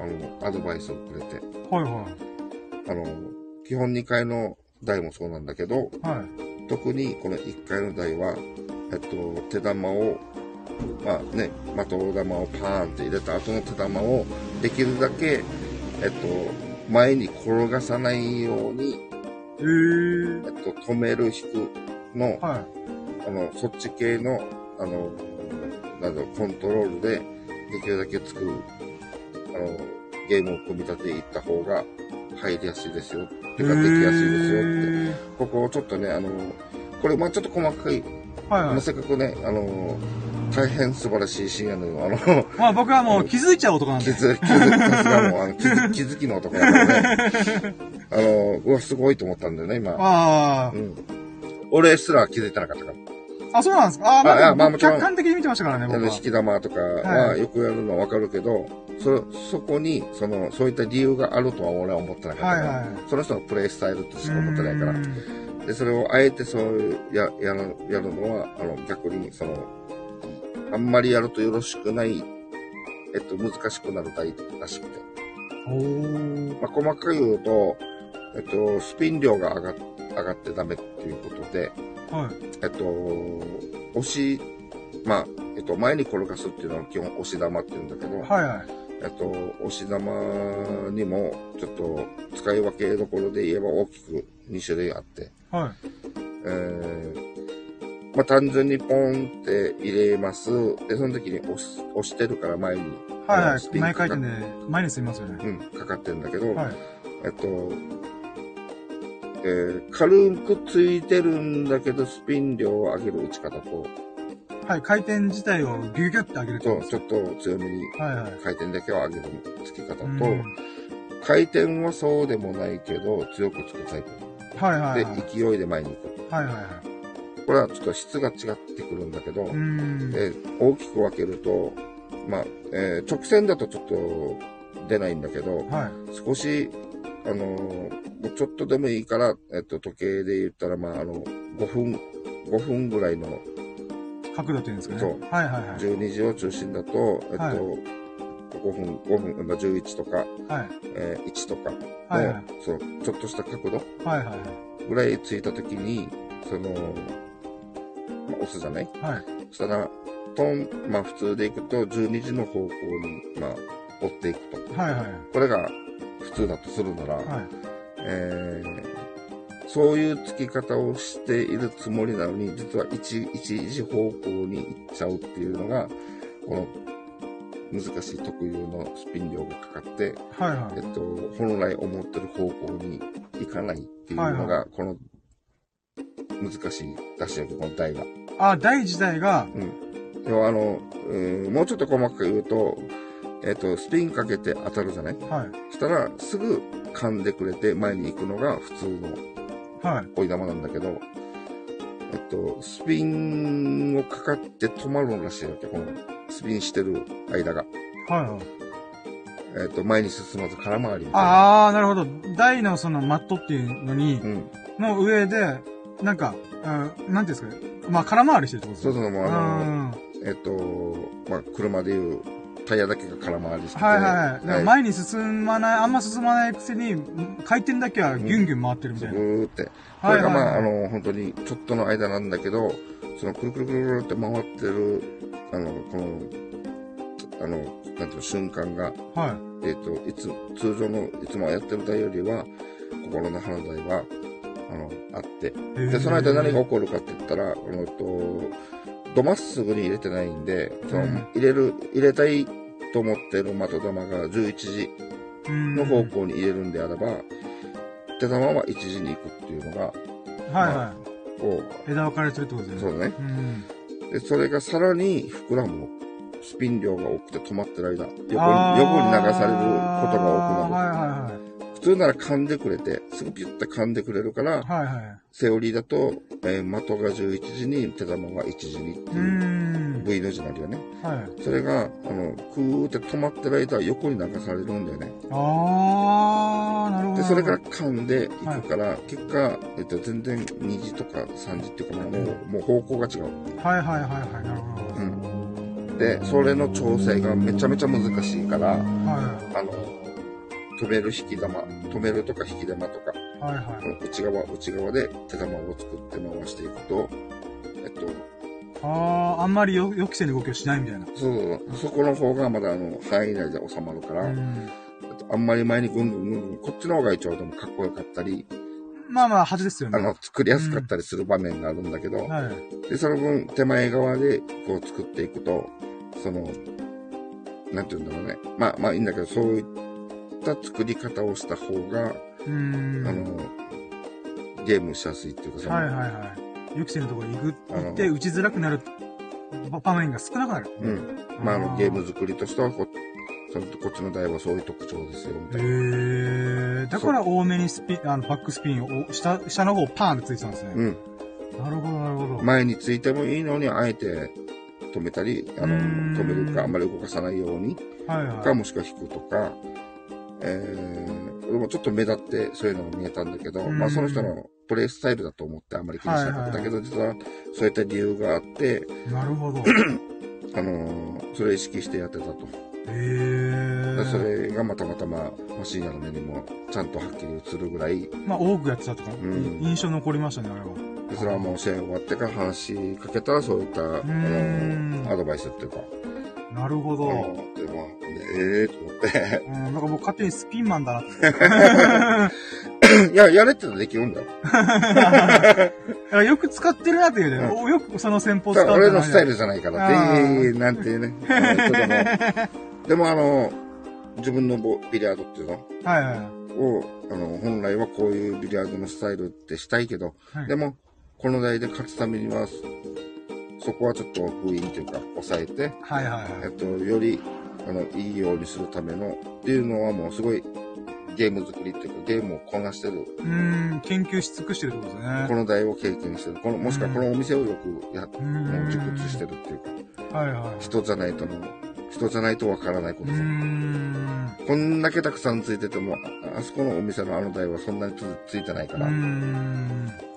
あの、アドバイスをくれて。はいはい。あの、基本2階の台もそうなんだけど、はい。特にこの1階の台は、えっと、手玉を、まあね、的玉をパーンって入れた後の手玉を、できるだけ、えっと、前に転がさないように、えー、えっと、止める、引くの、はい。あの、そっち系の、あの、なんだろう、コントロールで、できるだけ作る、あの、ゲームを組み立てていった方が入りやすいですよ。っていうか、できやすいですよって。ここをちょっとね、あの、これ、まあちょっと細かい、はいはい、せっかくね、あの、大変素晴らしいシーンやのよ。あの、まあ僕はもう気づいちゃう男なんで。気づ、気づ、さすがもう、あの気づ、気づきの男だからね。あの、うわ、すごいと思ったんだよね、今。ああ。うん。俺すら気づいてなかったから。あ、そうなんですか？あ、まあ、まあ、もちろん。客観的に見てましたからね、僕は。引き玉とかはよくやるのはわかるけど、はい、そ、そこに、その、そういった理由があるとは俺は思ってなかったから、はいはい、その人のプレイスタイルとしか思ってないから、で、それをあえてそういう、や、やる、やるのは、あの、逆に、その、あんまりやるとよろしくない、えっと、難しくなる台らしくて。まあ、細かく言うと、えっと、スピン量が上が上がってダメっていうことで、はい。えっと、押し、まあ、えっと、前に転がすっていうのは基本押し玉って言うんだけど、はいはい。えっと、押し玉にも、ちょっと使い分けどころで言えば大きく2種類あって、はい。えー、まあ単純にポンって入れます。で、その時に押す押してるから前に、はいはい。前回転で、前にすみますよね。うん、かかってるんだけど、はい。えっと、えー、軽くついてるんだけど、スピン量を上げる打ち方と、はい。回転自体をギュギュって上げると。と、ちょっと強めにはいはい。回転だけを上げるつき方と、うん回転はそうでもないけど、強くつくタイプ。はいはいはい。で、勢いで前に行く。はいはいはい。これはちょっと質が違ってくるんだけど、うーん。で大きく分けると、まあ、えー直線だとちょっと出ないんだけど、はい。少し、あのーもうちょっとでもいいから、えっと、時計で言ったら、まあ、あの、5分、5分ぐらいの角度っていうんですかね。そうはいはいはい。12時を中心だと、えっと、はい5分、5分、まあ、11とか、はい。えー1とかの、はいはいそう、ちょっとした角度はいはいはい。ぐらいついたときに、その、まあ、押すじゃない？はい。そしたら、トン、まあ普通でいくと12時の方向に、まあ、追っていくと。はいはい。これが普通だとするなら、はい。えーそういう付き方をしているつもりなのに、実は一一時方向に行っちゃうっていうのが、この難しい特有のスピン量がかかって、はいはい。えっと、本来思ってる方向に行かないっていうのはいが、この難しい出し上げ、この台が。あ、台自体が、要はあの、うんもうちょっと細かく言うと、えっと、スピンかけて当たるじゃない？はい。そしたら、すぐ噛んでくれて前に行くのが普通のはい。追い玉なんだけど、えっと、スピンをかかって止まるらしいわけ、このスピンしてる間が。はいはい。えっと、前に進まず空回りみたいな。ああ、なるほど。台のそのマットっていうのに、うん。の上で、なんか、うん、なんていうんですかね。まあ、空回りしてるってことそうそう、もうあの、うんえっと、まあ、車でいうタイヤだけが空回りしてて。はいはいはい。前に進まない、あんま進まないくせに、回転だけはギュンギュン回ってるみたいな。ブーって。これがまあ、あの、本当にちょっとの間なんだけど、そのくるくるくるくるって回ってる、あの、この、あの、なんていうの、瞬間が、はえっ、と、いつ、通常の、いつもやってる台よりは、心の花台は、あの、あって。い。で、その間何がが起こるかって言ったら、このと、どまっすぐに入れてないんで、そのうん入れる、入れたいと思ってる的玉が11時の方向に入れるんであれば、手玉は1時に行くっていうのが、はいはこい。枝分かれてるってことですう、ね。そうだね。うん。で、それがさらに膨らむ。スピン量が多くて止まってる間、横に、横に流されることが多くなる。あーはいはい普通なら噛んでくれて、すぐピュッて噛んでくれるから、はい。はいはい。セオリーだと、えー的が11時に手玉が1時にっていう、ん。V の字になるよね。はい。それが、あの、クーって止まってる間、横に流されるんだよね。あー、なるほど。で、それから噛んでいくから、結果、えっと、全然2時とか3時っていうか、まあもう、もう方向が違う。はいはいはいはい。なるほど。うん。で、それの調整がめちゃめちゃ難しいから、はあの、止める引き玉、止めるとか引き玉とか、い。はいはいこ。の内側、内側で手玉を作って回していくと、えっと、あー、あんまりよ予期せぬ動きをしないみたいな。そう、そこの方がまだあの、範囲内で収まるから、うん。あんまり前にぐんぐんぐんぐん、こっちの方が一応でもかっこよかったり、まあまあ、はずですよね。あの、作りやすかったりする場面があるんだけど、はい。で、その分手前側でこう作っていくと、その、なんて言うんだろうね。まあまあいいんだけど、そういった作り方をした方が。あの、ゲームしやすいっていうか、その、はいはいはい。予期せぬところに行くって、打ちづらくなる場場面が少なくなる。うん。まあ、あの、ゲーム作りとしてはこ、こっちの台はそういう特徴ですよ、みたいな。へー。だから多めにスピン、あの、バックスピンを、下、下の方パーンってついてたんですね。うん。なるほど、なるほど。前についてもいいのに、あえて止めたり、あの、止めるか、あんまり動かさないように、はいはい。か、もしくは引くとか、えー、でもちょっと目立ってそういうのが見えたんだけど、うんまあその人のプレイスタイルだと思ってあんまり気にしなかったけど、実はそういった理由があって、なるほど。あのーそれを意識してやってたと。へえ。それがまたまたまあ、深夜の目にもちゃんとはっきり映るぐらい、まあ、多くやってたとか、ん印象残りましたね、あれは。でそれはもう試合終わってから話しかけたらそういった、あんの、アドバイスっていうか、なるほど。あーでも、ええー、と思って、うん、なんか僕勝手にスピンマンだなって。いや、やれって言ったらできるんだよ。いやよく使ってるなっていうね。およくその戦法使だうから俺のスタイル。ルじゃないからあって、ーえーなんてね。あの人でも、でもあの、自分のボビリヤードっていうの？はいはい。を、あの、本来はこういうビリヤードのスタイルってしたいけど、はいでも、この台で勝つためには、そこはちょっと封印というか、抑えて、はいはいはい。えっと、より、あの、いいようにするための、っていうのはもうすごい、ゲーム作りっていうか、ゲームをこなしてる、うーん、研究し尽くしてるってことですね。この台を経験してる、この、もしくはこのお店をよくや、もう熟知してるっていうか、はいはい。人じゃないとの、人じゃないとわからないことですん。こんだけたくさんついてても、ああそこのお店のあの台はそんなにつついてないから、ん。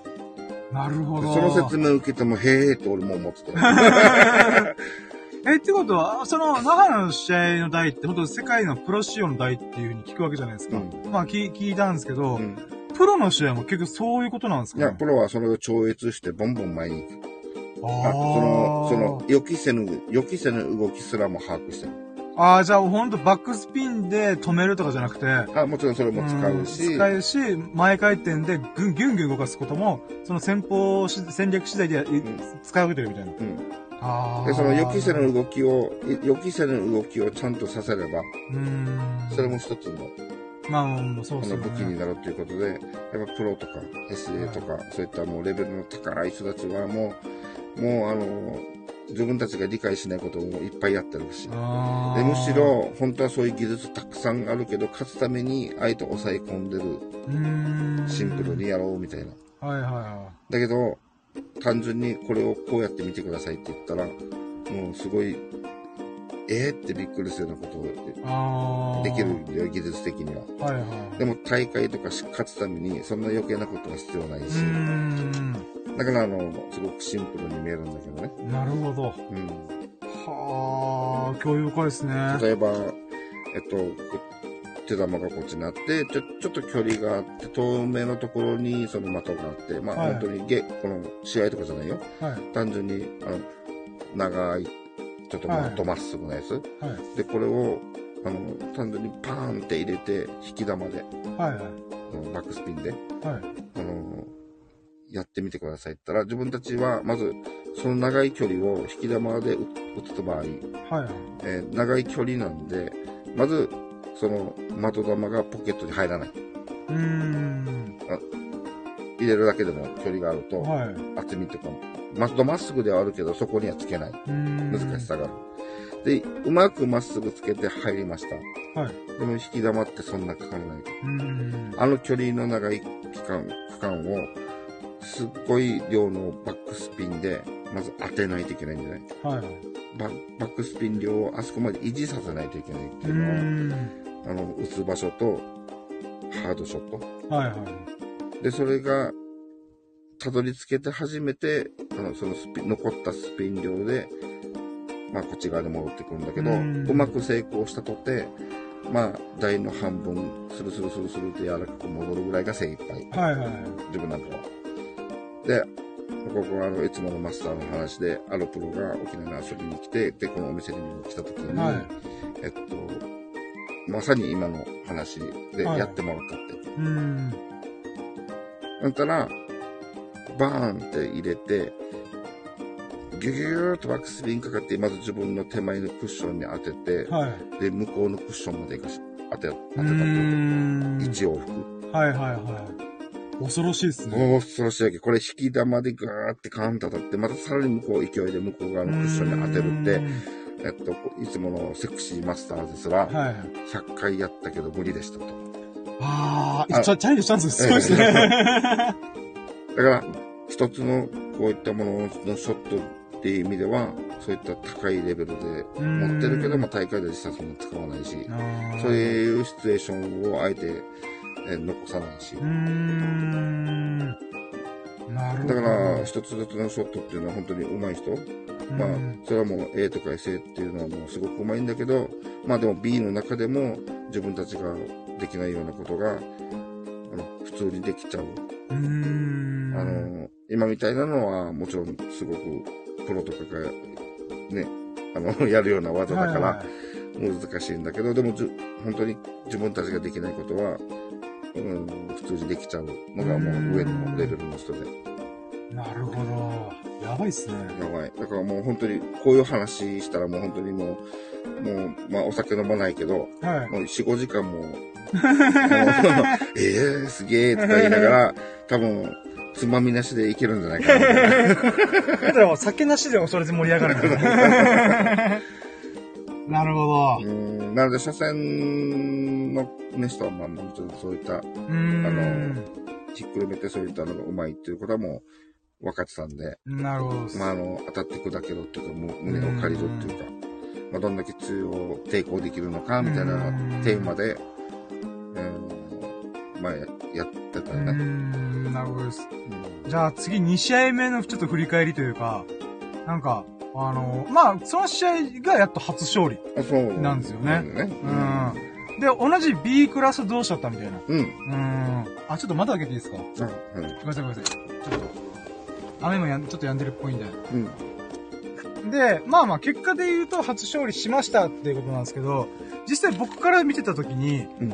なるほど。でその説明を受けても、へーって俺も思ってて。え、ってことは、その、長野の試合の台って、本当世界のプロ仕様の台っていうふうに聞くわけじゃないですか。うまあ聞、聞いたんですけど、うんプロの試合も結局そういうことなんですか？ねいや、プロはそれを超越してボンボン前に行く。ああその、その、予期せぬ、予期せぬ動きすらも把握してる。ああ、じゃあほんとバックスピンで止めるとかじゃなくて、あ、もちろんそれも使うし、ん使うし、前回転でぐん、ぎゅんぎゅん動かすことも、その戦法し、戦略次第で、い使い分けてるみたいな。うん。ああ。で、その予期せぬ動きを、い予期せぬ動きをちゃんとさせれば、うーん。それも一つの、まあ、もうそうね。武器になるということで、やっぱプロとか SA とか、そういったもうレベルの高い人たちはもう、もうあの、自分たちが理解しないことをいっぱいやってるし。でむし、ろ、本当はそういう技術たくさんあるけど、勝つために相手を抑え込んでる。シンプルにやろうみたいな。はいはいはだけど、単純にこれをこうやって見てくださいって言ったら、もうすごい、えーってびっくりするようなことい。ああ。できるんだよ、技術的には。はいはい。でも大会とかし勝つために、そんな余計なことは必要ないうし。だからあの、すごくシンプルに見えるんだけどね。なるほど。うん。はあ、教養家ですね。例えば、えっと、こ手玉がこっちになって、ちょ、ちょっと距離があって、透明のところにその的があって、まあ、はい本当にゲ、この試合とかじゃないよ。はい。単純に、あの、長い、ちょっとはい的まっすぐなやつ。はい。で、これを、あの、単純にパーンって入れて、引き玉で、はいはい。バックスピンで、はい。あの、やってみてくださいって言ったら、自分たちは、まず、その長い距離を引き玉で打打つ場合、はいはい。えー長い距離なんで、まず、その的玉がポケットに入らない。うーん。入れるだけでも距離があると、はい。厚みとかも、まっまっすぐではあるけど、そこにはつけない。難しさがある。で、うまくまっすぐつけて入りました。はい。でも引き玉ってそんなかからない。うーん。あの距離の長い期間、区間を、すっごい量のバックスピンで、まず当てないといけないんじゃないはいはい。ババックスピン量をあそこまで維持させないといけないってういうのは。あの、打つ場所と、ハードショット。はいはい。で、それが、たどり着けて初めて、あの、そのスピン、残ったスピン量で、まあ、こっち側に戻ってくるんだけど、ううんまく成功したとて、まあ、台の半分、スルスルスルスルって柔らかく戻るぐらいが精一杯。はいはい。自分なんかは。で、ここはあの、いつものマスターの話で、あるプロが沖縄に遊びに来て、で、このお店に来た時に、はいえっと、まさに今の話でやってもらったって。うーん。だったら、バーンって入れて、ギュギューっとバックスピンかかって、まず自分の手前のクッションに当てて、はい。で、向こうのクッションまで行かし当て、当てうたってこと。一往復。はいはいはい。恐ろしいですね。もう恐ろしいわけ。これ引き玉でガーってカーンと当たって、またさらに向こう勢いで向こう側のクッションに当てるって、えっと、いつものセクシーマスターですら、はいはい。100回やったけど無理でしたと。ああ、あチャチャレンジしたんですすごいですね。だから、一つのこういったもののショットっていう意味では、そういった高いレベルで持ってるけど、まあ大会で実際そんな使わないし、そうう。いうシチュエーションをあえてえー残さないしうー。ん。なるほど。だから、一つずつのショットっていうのは本当に上手い人、うまあうん、それはもう A とか SA っていうのはもうすごくうまいんだけど、まあでも B の中でも自分たちができないようなことが、あの、普通にできちゃう。う。あの、今みたいなのはもちろんすごくプロとかがね、あの、やるような技だから難しいんだけど、でも本当に自分たちができないことは、うん、普通にできちゃうのがもう上のレベルの人で。なるほど。やばいっすね。やばい。だからもう本当に、こういう話したらもう本当にもう、もう、まあお酒飲まないけど、はい。もう4、5時間も う、も うえー、すげえとか言いながら、多分、つまみなしでいけるんじゃないかな。だからもう酒なしでもそれで盛り上がるんだ。なるほど。うん、なので、初戦のね、人は、まあ、もちろんそういった、うーん。ひっくるめてそういったのがうまいっていうことはもう分かってたんで、なるほど。まあ、あの、当たって砕けろっていうか、もう胸を借りろっていうか、まあ、どんだけ強を抵抗できるのか、みたいなテーマで、うん、まあ、ややってたね。ん、なるほどです。うんじゃあ次2試合目のちょっと振り返りというか、なんか、あの、まあ、その試合がやっと初勝利。なんですよねなんだねうん。で、同じ B クラス同士だったみたいな。うん。うん。うん。あ、ちょっと窓開けていいですか？あ、はい。ごめんなさいごめんなさい。ちょっと、雨もやん、ちょっと止んでるっぽいんで。うん。で、まあまあ、結果で言うと初勝利しましたっていうことなんですけど、実際僕から見てた時に、うん。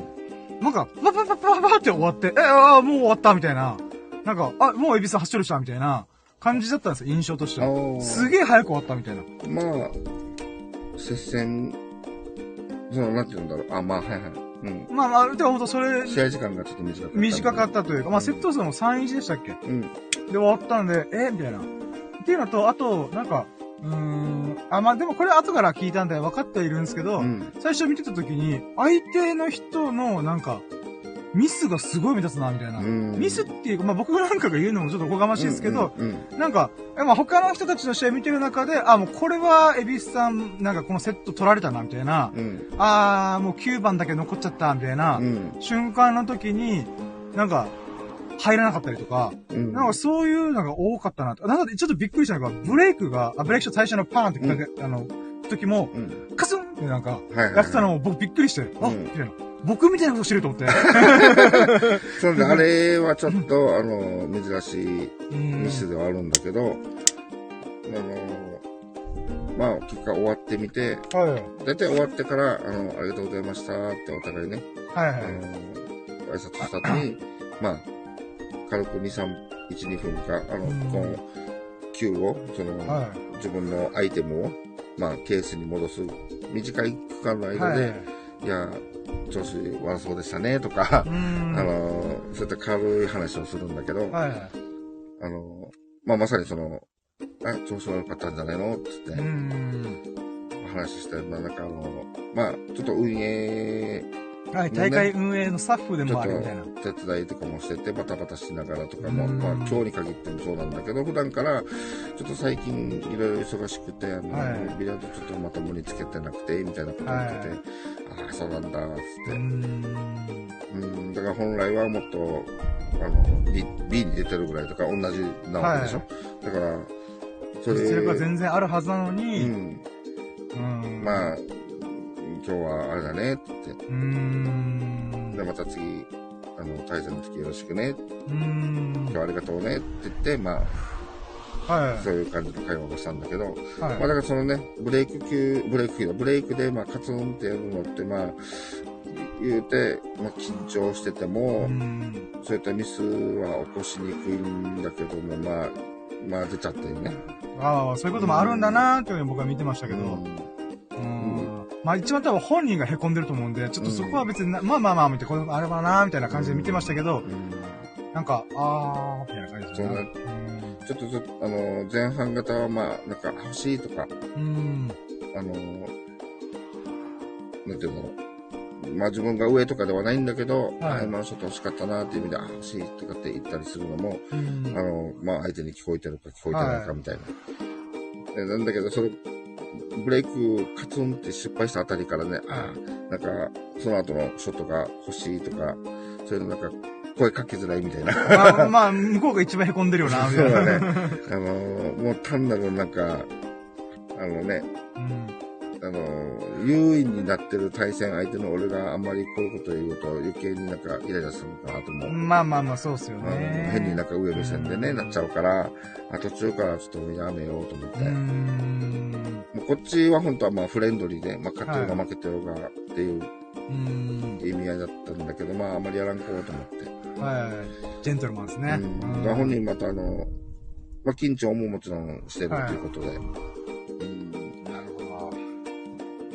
なんか、パパパパパって終わって、え、ああ、もう終わったみたいな。なんか、あ、もうエビさん初勝利したみたいな感じだったんですよ、印象としては。すげえ早く終わったみたいな。まあ、接戦、その、なんて言うんだろう。あ、まあ、はいはい。うん。まあまあ、でもほんとそれ、試合時間がちょっと短かった。短かったというか、まあセット数も3-1でしたっけ？うん。で終わったんで、え？みたいな。っていうのと、あと、なんか、うーん、あ、まあでもこれ後から聞いたんで分かってはいるんですけど、うん。最初見てた時に、相手の人の、なんか、ミスがすごい目立つな、みたいな。うんミスっていうか、まあ僕なんかが言うのもちょっとおこがましいですけど、うん。うんなんか、えまあ他の人たちの試合見てる中で、あ、もうこれは、エビスさん、なんかこのセット取られたな、みたいな。うん。あー、もう9番だけ残っちゃった、みたいな。うん。瞬間の時に、なんか、入らなかったりとか、うん。なんかそういうのが多かったなと。なんかちょっとびっくりしたのが、ブレイクが、あ、ブレイクショット最初のパーンって来た、あの、時も、うん。カスンってなんか、やってたのを僕びっくりして、あ、うんみたいな。僕みたいなことしてると思って。そんで、あれはちょっと、あの、珍しいうんミスではあるんだけど、あの、まあ、結果終わってみて、はい。だいたい終わってから、あの、ありがとうございましたってお互いね、あはいはい。の、挨拶した後に、まあ、軽く2、3、1、2分か、あの、うんこの、Q を、その、は自分のアイテムを、まあ、ケースに戻す、短い区間のい。間で、はい。い、や、調子悪そうでしたね、とかう、ん。あの、そういった軽い話をするんだけど、はいはい。あの、まあ、まさにその、あ、調子悪かったんじゃないの？つって話ししてるの、なんかあの、まあ、ちょっと運営、はい、大会運営のスタッフでもあるみたいな。と手伝いとかもしてて、バタバタしながらとかも、うんまあ、今日に限ってもそうなんだけど、普段から、ちょっと最近いろいろ忙しくて、あの、はいビリヤードちょっとまともにつけてなくて、みたいなこと言ってて、はいああ、そうなんだ、つっうて。ん。うん、だから本来はもっと、あの、B, B に出てるぐらいとか同じなわけでしょ、はだから、それ、実力が全然あるはずなのうに、ん、うん。まあ、今日はあれだね、って言って。うーん。で、また次、あの、対戦の時よろしくね、うーん今日。はありがとうねって言って、まあ、はそういう感じの会話をしたんだけど、い。まあだはからそのね、ブレイク級、ブレイク級だ、ブレイクで、まあ、カツンってやるのって、まあ、言うて、まあ、緊張しててい。も、うん。そういったミスは起こしにくいんだけども、まあ、まあ出ちゃってるね。ああ、そういうこともあるんだなーっていうのを僕は見てましたけど。うんうん。まあ一番多分本人が凹んでると思うんで、ちょっとそこは別にな、まあまあまあ、見て、これあればなーみたいな感じで見てましたけど、うん。なんか、あー、みたいな感じですね。ちょっとちょっと、あの、前半型はまあ、なんか欲しいとか、うん。あの、なんていうのまあ自分が上とかではないんだけど、はい。あ今のショット欲しかったなっていう意味で、あ、欲しいとかって言ったりするのも、うん。あの、まあ相手に聞こえてるか聞こえてないかみたいな。でなんだけど、それ、ブレイクカツンって失敗したあたりからね、あなんか、その後のショットが欲しいとか、そういうのなんか、声かけづらいみたいな。まあ、まあ、向こうが一番凹んでるよな、みたそういな。だね。あの、もう単なるなんか、あのね、うん。あの、優位になってる対戦相手の俺があんまりこういうこと言うと余計になんかイライラするのかなと思う。まあまあまあ、そうっすよね。変になんか上目線でね、なっちゃうから、あ途中からちょっとやめようと思って。こっちは本当はまあフレンドリーで、まあ勝ってるが負けてるがっていう。意味合いだったんだけど、まああんまりやらんこうと思って。はい。ジェントルマンですね。うん。本人またあの、まあ緊張ももちろんしてるということで。うんなるほ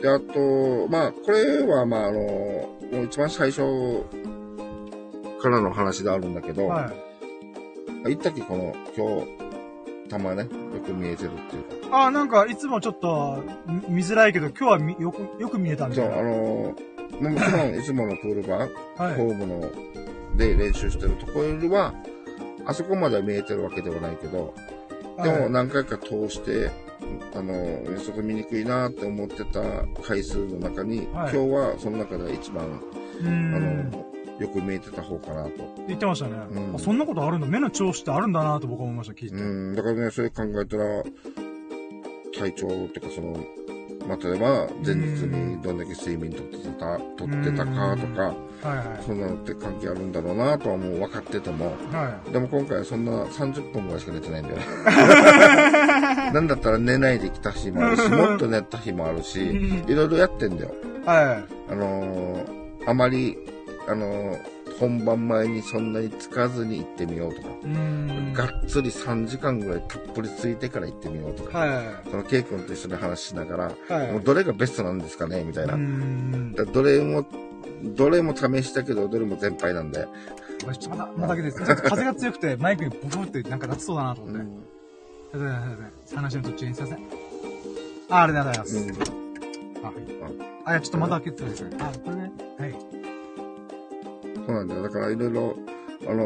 で、あと、まあ、これは、まあ、あの、もう一番最初からの話であるんだけど、ど。はい。言ったっけ、この、今日、たまね、よく見えてるっていうか。あ、なんか、いつもちょっと、み見づらいけど、今日はみよく、よく見えたみそう。あの、まあもちろん、いつものプールバー、はい。ホームの、で練習してるところよりは、あそこまでは見えてるわけではないけど、でも何回か通して、あの、そこ見にくいなって思ってた回数の中に、はい今日はその中で一番、うあ。の、よく見えてた方かなと。言ってましたね、うんあ。そんなことあるんだ。目の調子ってあるんだなと僕は思いました、聞いて。うん、だからね、それ考えたら、体調っていうかその、まあ、例えば、前日にどんだけ睡眠とってた、とってたかとか、はいはい。そんなのって関係あるんだろうなとはもう分かってても、はでも今回はそんな30分ぐらいしか寝てないんだよ。なんだったら寝ないで来た日もあるし、もっと寝た日もあるし、いろいろやってんだよ。い。はい。あのーあまり、あのー本番前にそんなにつかずに行ってみようとか。がっつり3時間ぐらいたっぷりついてから行ってみようとか、はい。その K 君と一緒に話しながら、はい。もうどれがベストなんですかねみたいうな。だどれも、どれも試したけど、どれも全敗なんで。これちょっとまだ、まだけです。ちょっと風が強くて、マイクにブフってなんかなってそうだなと思って。すいません、すいません。話の途中にすいません。あ、ありがとうございます。うんあ、はい。あ、いや、ちょっとまだ開けてたですね。あ、これね。はい。そうなんだよ。だからいろいろ、あの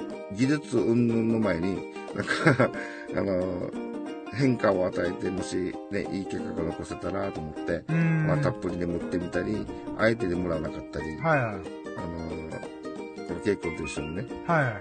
ー技術云々の前に、なんか、あのー変化を与えて、もしね、いい結果が残せたらと思って。まあ、たっぷり眠ってみたり、あえて眠らなかったり、はいはい。あのーこのケイ君と一緒にね、はいはい。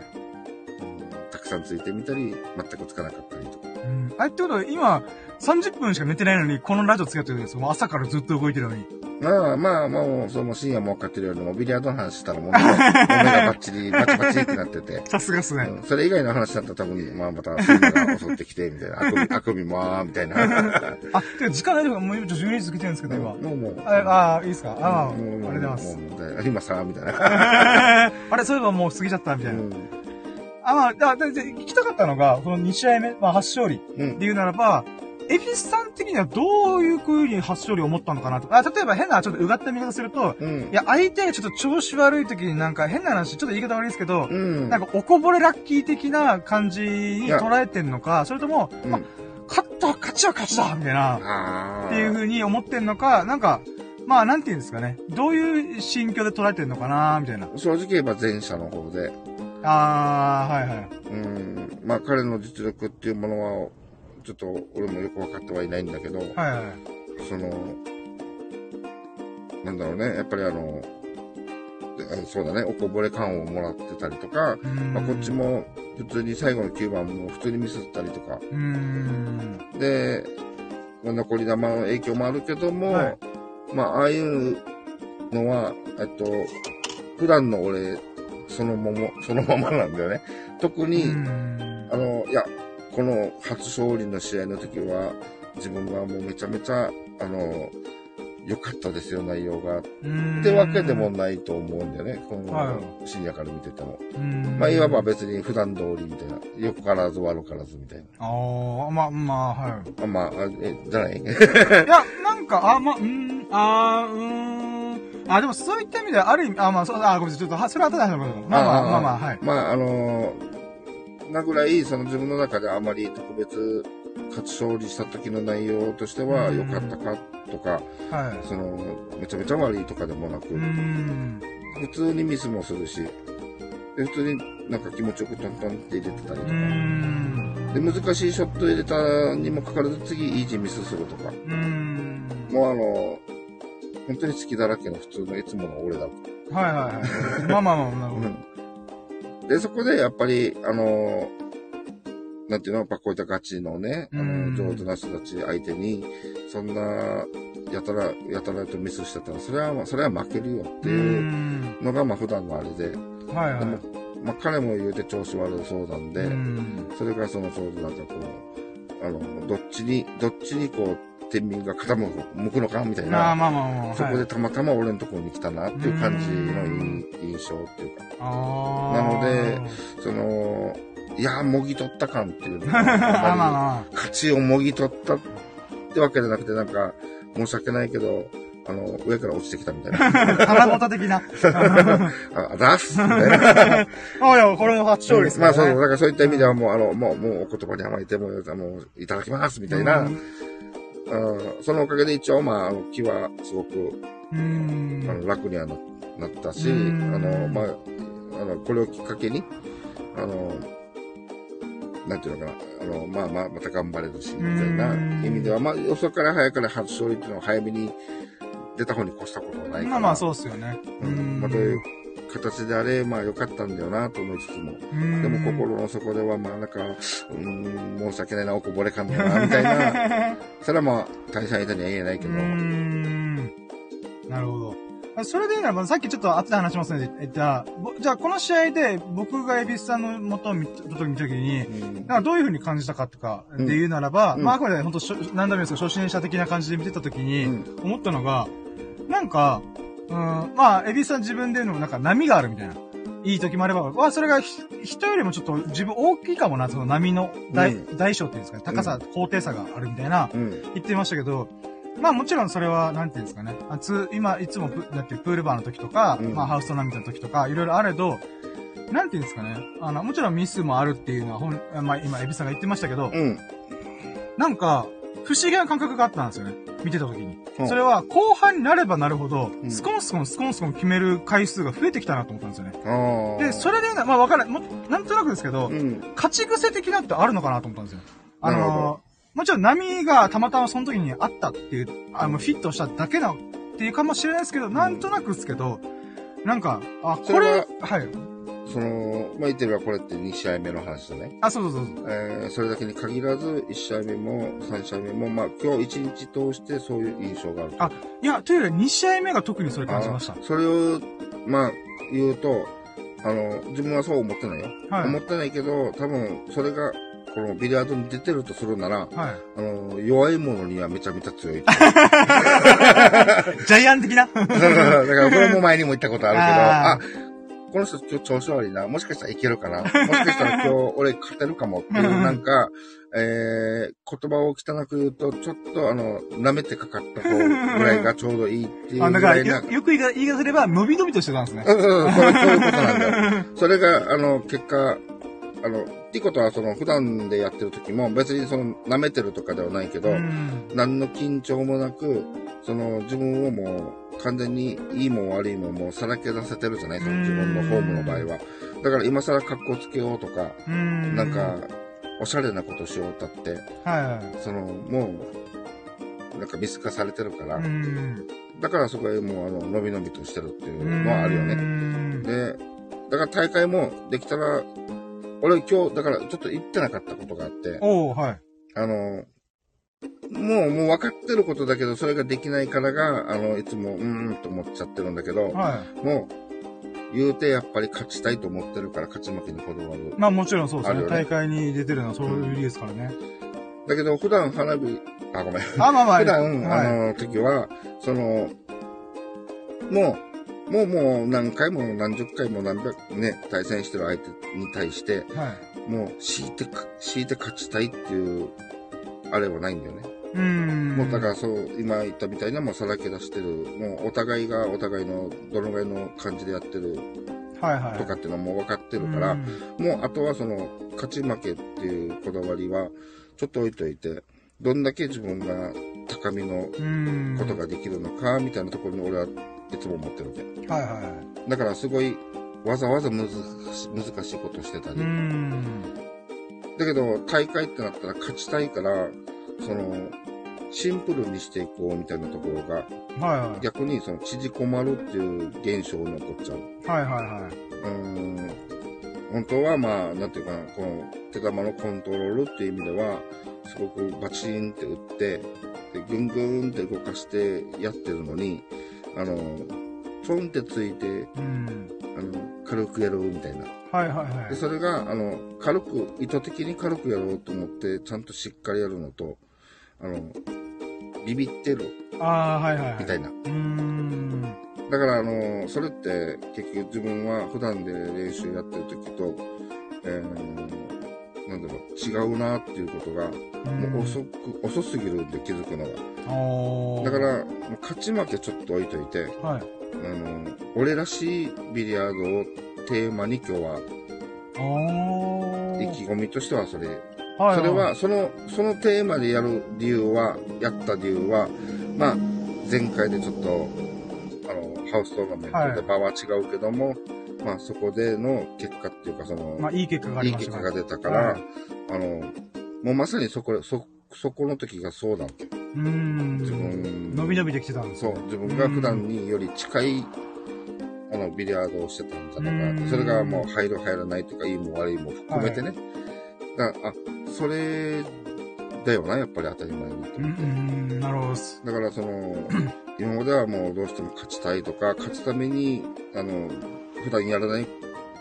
うんたくさんついてみたり、全くつかなかったりとか。うん。あれってことは、今、30分しか寝てないのに、このラジオつけてるんですよ。もう朝からずっと動いてるのに。まあまあ、もう、その深夜も分かってるよりも、ビリヤードの話したらもう、目がバッチリ、バチバチってなってて。さすがっすね。うんそれ以外の話だったら多分、まあまた、深夜が襲ってきて、みたいな。あくび、あくびもあー、みたいな。あ、てか時間大丈夫かもう今12時過ぎてるんですけど、今。もうもう。あ、あ、いいですか？あ、あもうもうりがとうございます。今さ、みたいな。あれ、そういえばもう過ぎちゃった、みたいな。うんあ、まあ、だでで聞きたかったのが、この2試合目、まあ、初勝利うんで言うならば、エビスさん的にはどういう風に初勝利を思ったのかなとか、あ例えば変な、ちょっとうがった見方すると、うん。いや、相手がちょっと調子悪い時になんか変な話、ちょっと言い方悪いですけど、うん。なんかおこぼれラッキー的な感じに捉えてんのか、それとも、うんまあ、勝った、勝ちは勝ちだみたいな、っていう風に思ってんのか、なんか、まあ、なんていうんですかね。どういう心境で捉えてんのかなみたいな。正直言えば前者の方で、あー、はいはい。うん。まあ彼の実力っていうものは、ちょっと俺もよく分かってはいないんだけど、はいはい。その、なんだろうね、やっぱりあの、そうだね、おこぼれ感をもらってたりとか、まあ、こっち。も普通に最後の9番も普通にミスったりとか。で、まあ残り球の影響もあるけども、はいまあ、ああいうのは、えっと、普段の俺、そのまま、そのままなんだよね。特に、あの、いや、この初勝利の試合の時は、自分はもうめちゃめちゃ、あの、良かったですよ、内容が。ってわけでもないと思うんだよね、こはの深夜から見てても。まあ、いわば別に普段通りみたいな。良からず悪からずみたいな。あー、まあ、まあ、はい。あまあ、あえ、じゃない？いや、なんか、あ、まあ、うーん、あー、うーん。あ、でもそういった意味では、ある意味、あ、まあ、そう、あ、ごめんなさい、ちょっと、はそれは後で話しますまあまあ、まあまあ、はい。まあ、あのーなぐらい、その自分の中であまり特別、勝ち勝利した時の内容としてはうん良かったかとか、はその、めちゃめちゃ悪いとかでもなく。普通にミスもするし、で、普通になんか気持ちよくトントンって入れてたりとか、ん。で、難しいショット入れたにもかかわらず次イージーミスするとか。もうあの、本当に好きだらけの普通のいつもの俺だと。はいはいはい。まあまあまあ、なるほど。で、そこでやっぱり、あの、なんていうの、やっぱこういったガチのね、あうん。の、上手な人たち相手に、そんな、やたら、やたらとミスしてたら、それは、それは負けるよってういうん。のが、まあ普段のあれで、はいはい。でも。まあ彼も言うて調子悪そうなんで、うん。それがそのちょうどなんかこう、あの、どっちに、どっちにこう、天秤が傾く向くのかみたいな、まあまあまあ。そこはいでたまたま俺のところに来たなっていう感じの印印象っていうか。なのでその、いやー、もぎ取った感っていうのが、あまあやっぱりま勝ちをもぎ取ったってわけじゃなくて、なんか、申し訳ないけど、あの、上から落ちてきたみたいな。あ。腹的な。あ、出すみたいな。あいや、これも初勝利ですまあそう、ねだからそういった意味ではもう、あの、もう、もうお言葉に甘えて、もう、もういただきますみたいな、うんうんそのおかげで一応、まあ、あの、気はすごく、うん。あの楽にはななったし、あうんの、まあ、あの、これをきっかけに、あの、なんていうのかな、あの、まあまあ、また頑張れるし、みたいなうん意味では、まあ、遅から早から初勝利っていうのは早めに出た方に越したことはないから。まあまあ、そうっすよね。うん。まあ、どういう形であれ、まあ、良かったんだよな、と思いつつも。うんでも、心の底では、まあ、なんか、うん、申し訳ないな、おこぼれ感だな、みたいな。それはまあ、大社相手には言えないけうど。ん。なるほど。あそれで言うならば、さっきちょっと後で話しますね。えじゃあ、ぼじゃあこの試合で僕がエビスさんの元を見た時にうんなんかどういう風に感じたかとか、うんで言うならば、うんまああくまで本当何度も言うんですけど、初心者的な感じで見てた時に、うん思ったのが、なんか、うん、まあ、エビスさん自分で言うのもなんか波があるみたいな。いい時もあれば、わ、それがひ人よりもちょっと自分大きいかもな、その波の大、う大小っていうんですかね、高さ、高低差があるみたいな、うん。言ってましたけど、まあもちろんそれは、なんていうんですかね。あつ、今、いつもプ、だってプールバーの時とか、うんまあハウストーナメントの時とか、いろいろあれど、なんていうんですかね。あの、もちろんミスもあるっていうのは、ほん、まあ今、エビさんが言ってましたけど、うん。なんか、不思議な感覚があったんですよね。見てた時に。うんそれは、後半になればなるほど、うんスコンスコンスコンスコン決める回数が増えてきたなと思ったんですよね。ああ。で、それでな、まあわからない、も、なんとなくですけど、うん。勝ち癖的なってあるのかなと思ったんですよ。あなるほのー、もちろん波がたまたまその時にあったっていう、あの、フィットしただけなっていうかもしれないですけど、なんとなくですけど、なんか、あ、これそれは、はい。その、まあ、言ってるはこれって2試合目の話だね。あ、そうそうそう。えー、それだけに限らず、1試合目も3試合目も、まあ、今日1日通してそういう印象がある。あいや、というより2試合目が特にそれ感じましたあ。それを、まあ、言うと、あの、自分はそう思ってないよ。はい思ってないけど、多分、それが、このビリヤードに出てるとするなら、はい。あの、弱いものにはめちゃめちゃ強い。ジャイアン的な？そうそうそうだから、これも前にも言ったことあるけど、ああこの人今日調子悪いな。もしかしたらいけるかな。もしかしたら今日俺勝てるかもっていう、なんか、えー、言葉を汚く言うと、ちょっとあの、舐めてかかった方ぐらいがちょうどいいっていう あ、だからら、ぐいな。よよく言いが言い方すれば、伸び伸びとしてたんですね。そうそうそう、そうそういうことなんだよ。それが、あの、結果、あの、っていうことは、その、普段でやってる時も、別にその、舐めてるとかではないけど、うん。何の緊張もなく、その、自分をもう、完全にいいも悪いももうさらけ出せてるじゃない？その自分のホームの場合は。だから今更格好つけようとか、うん。なんか、おしゃれなことしようたって、はいはその、もう、なんか見透かされてるから。だからそこへもう、あの、伸び伸びとしてるっていうのはあるよね。ね。で、だから大会もできたら、俺今日、だからちょっと言ってなかったことがあって、はい。あの、もう、もう分かってることだけど、それができないからが、あの、いつも、うーんと思っちゃってるんだけど、はもう、言うてやっぱり勝ちたいと思ってるから、勝ち負けにこだわるい。。まあもちろんそうですね。ね大会に出てるのはそういう理由ですからね。だけど、普段花火、あ、ごめん。あ、まあまあ。普段、はい、あの、時は、その、もう、もうもう何回も何十回も何百、ね、対戦してる相手に対して、はい。もう、強いてか、強いて勝ちたいっていう、あれはないんだよね。うーん。もうだからそう、今言ったみたいな、もうさらけ出してる、もうお互いがお互いのどのぐらいの感じでやってるはいはい。とかっていうのはもう分かってるから、うんもうあとはその、勝ち負けっていうこだわりは、ちょっと置いといて、どんだけ自分が高みのうん。ことができるのか、みたいなところに俺はいつも思ってるわけ。はいはいはい。だからすごい、わざわざむずし難しいことしてたり。う。だけど、大会ってなったら勝ちたいから、その、シンプルにしていこうみたいなところが、はいはい。逆にその縮こまるっていう現象に起こっちゃう。はいはいはい。うーん。本当はまあ、なんていうかな、この手玉のコントロールっていう意味では、すごくバチンって打って、で、ぐんぐんって動かしてやってるのに、あの、ポンってついて、うん。あの、軽くやるみたいな。はいはいはで、い。それが、あの、軽く、意図的に軽くやろうと思って、ちゃんとしっかりやるのと、あの、ビビってるああ、はいはいはい。みたいな。うーん。だから、あの、それって、結局自分は普段で練習やってる時と、えー、なんだろう、違うなっていうことが、もう遅く、遅すぎるんで気づくのが。だから、勝ち負けちょっと置いといて、はい。あの、俺らしいビリヤードをテーマに今日は、意気込みとしてはそれ。はいそれは、その、そのテーマでやる理由は、やった理由は、まあ、前回でちょっと、あの、ハウストーナメントで場は違うけども、まあ、そこでの結果っていうか、その、まあ、いい結果がありいい結果が出たから、はいあの、もうまさにそこ、そ、そこの時がそうだって。うーん。自分伸び伸びできてたんですねそう、自分が普段により近い、あの、ビリヤードをしてたんじゃないかなって。うんそれがもう入る入らないとか、いいも悪いも含めてね。だから、あ、それだよな、やっぱり当たり前にとうんう思って。ん、なるほど。だからその、今まではもうどうしても勝ちたいとか、勝つために、あの、普段やらない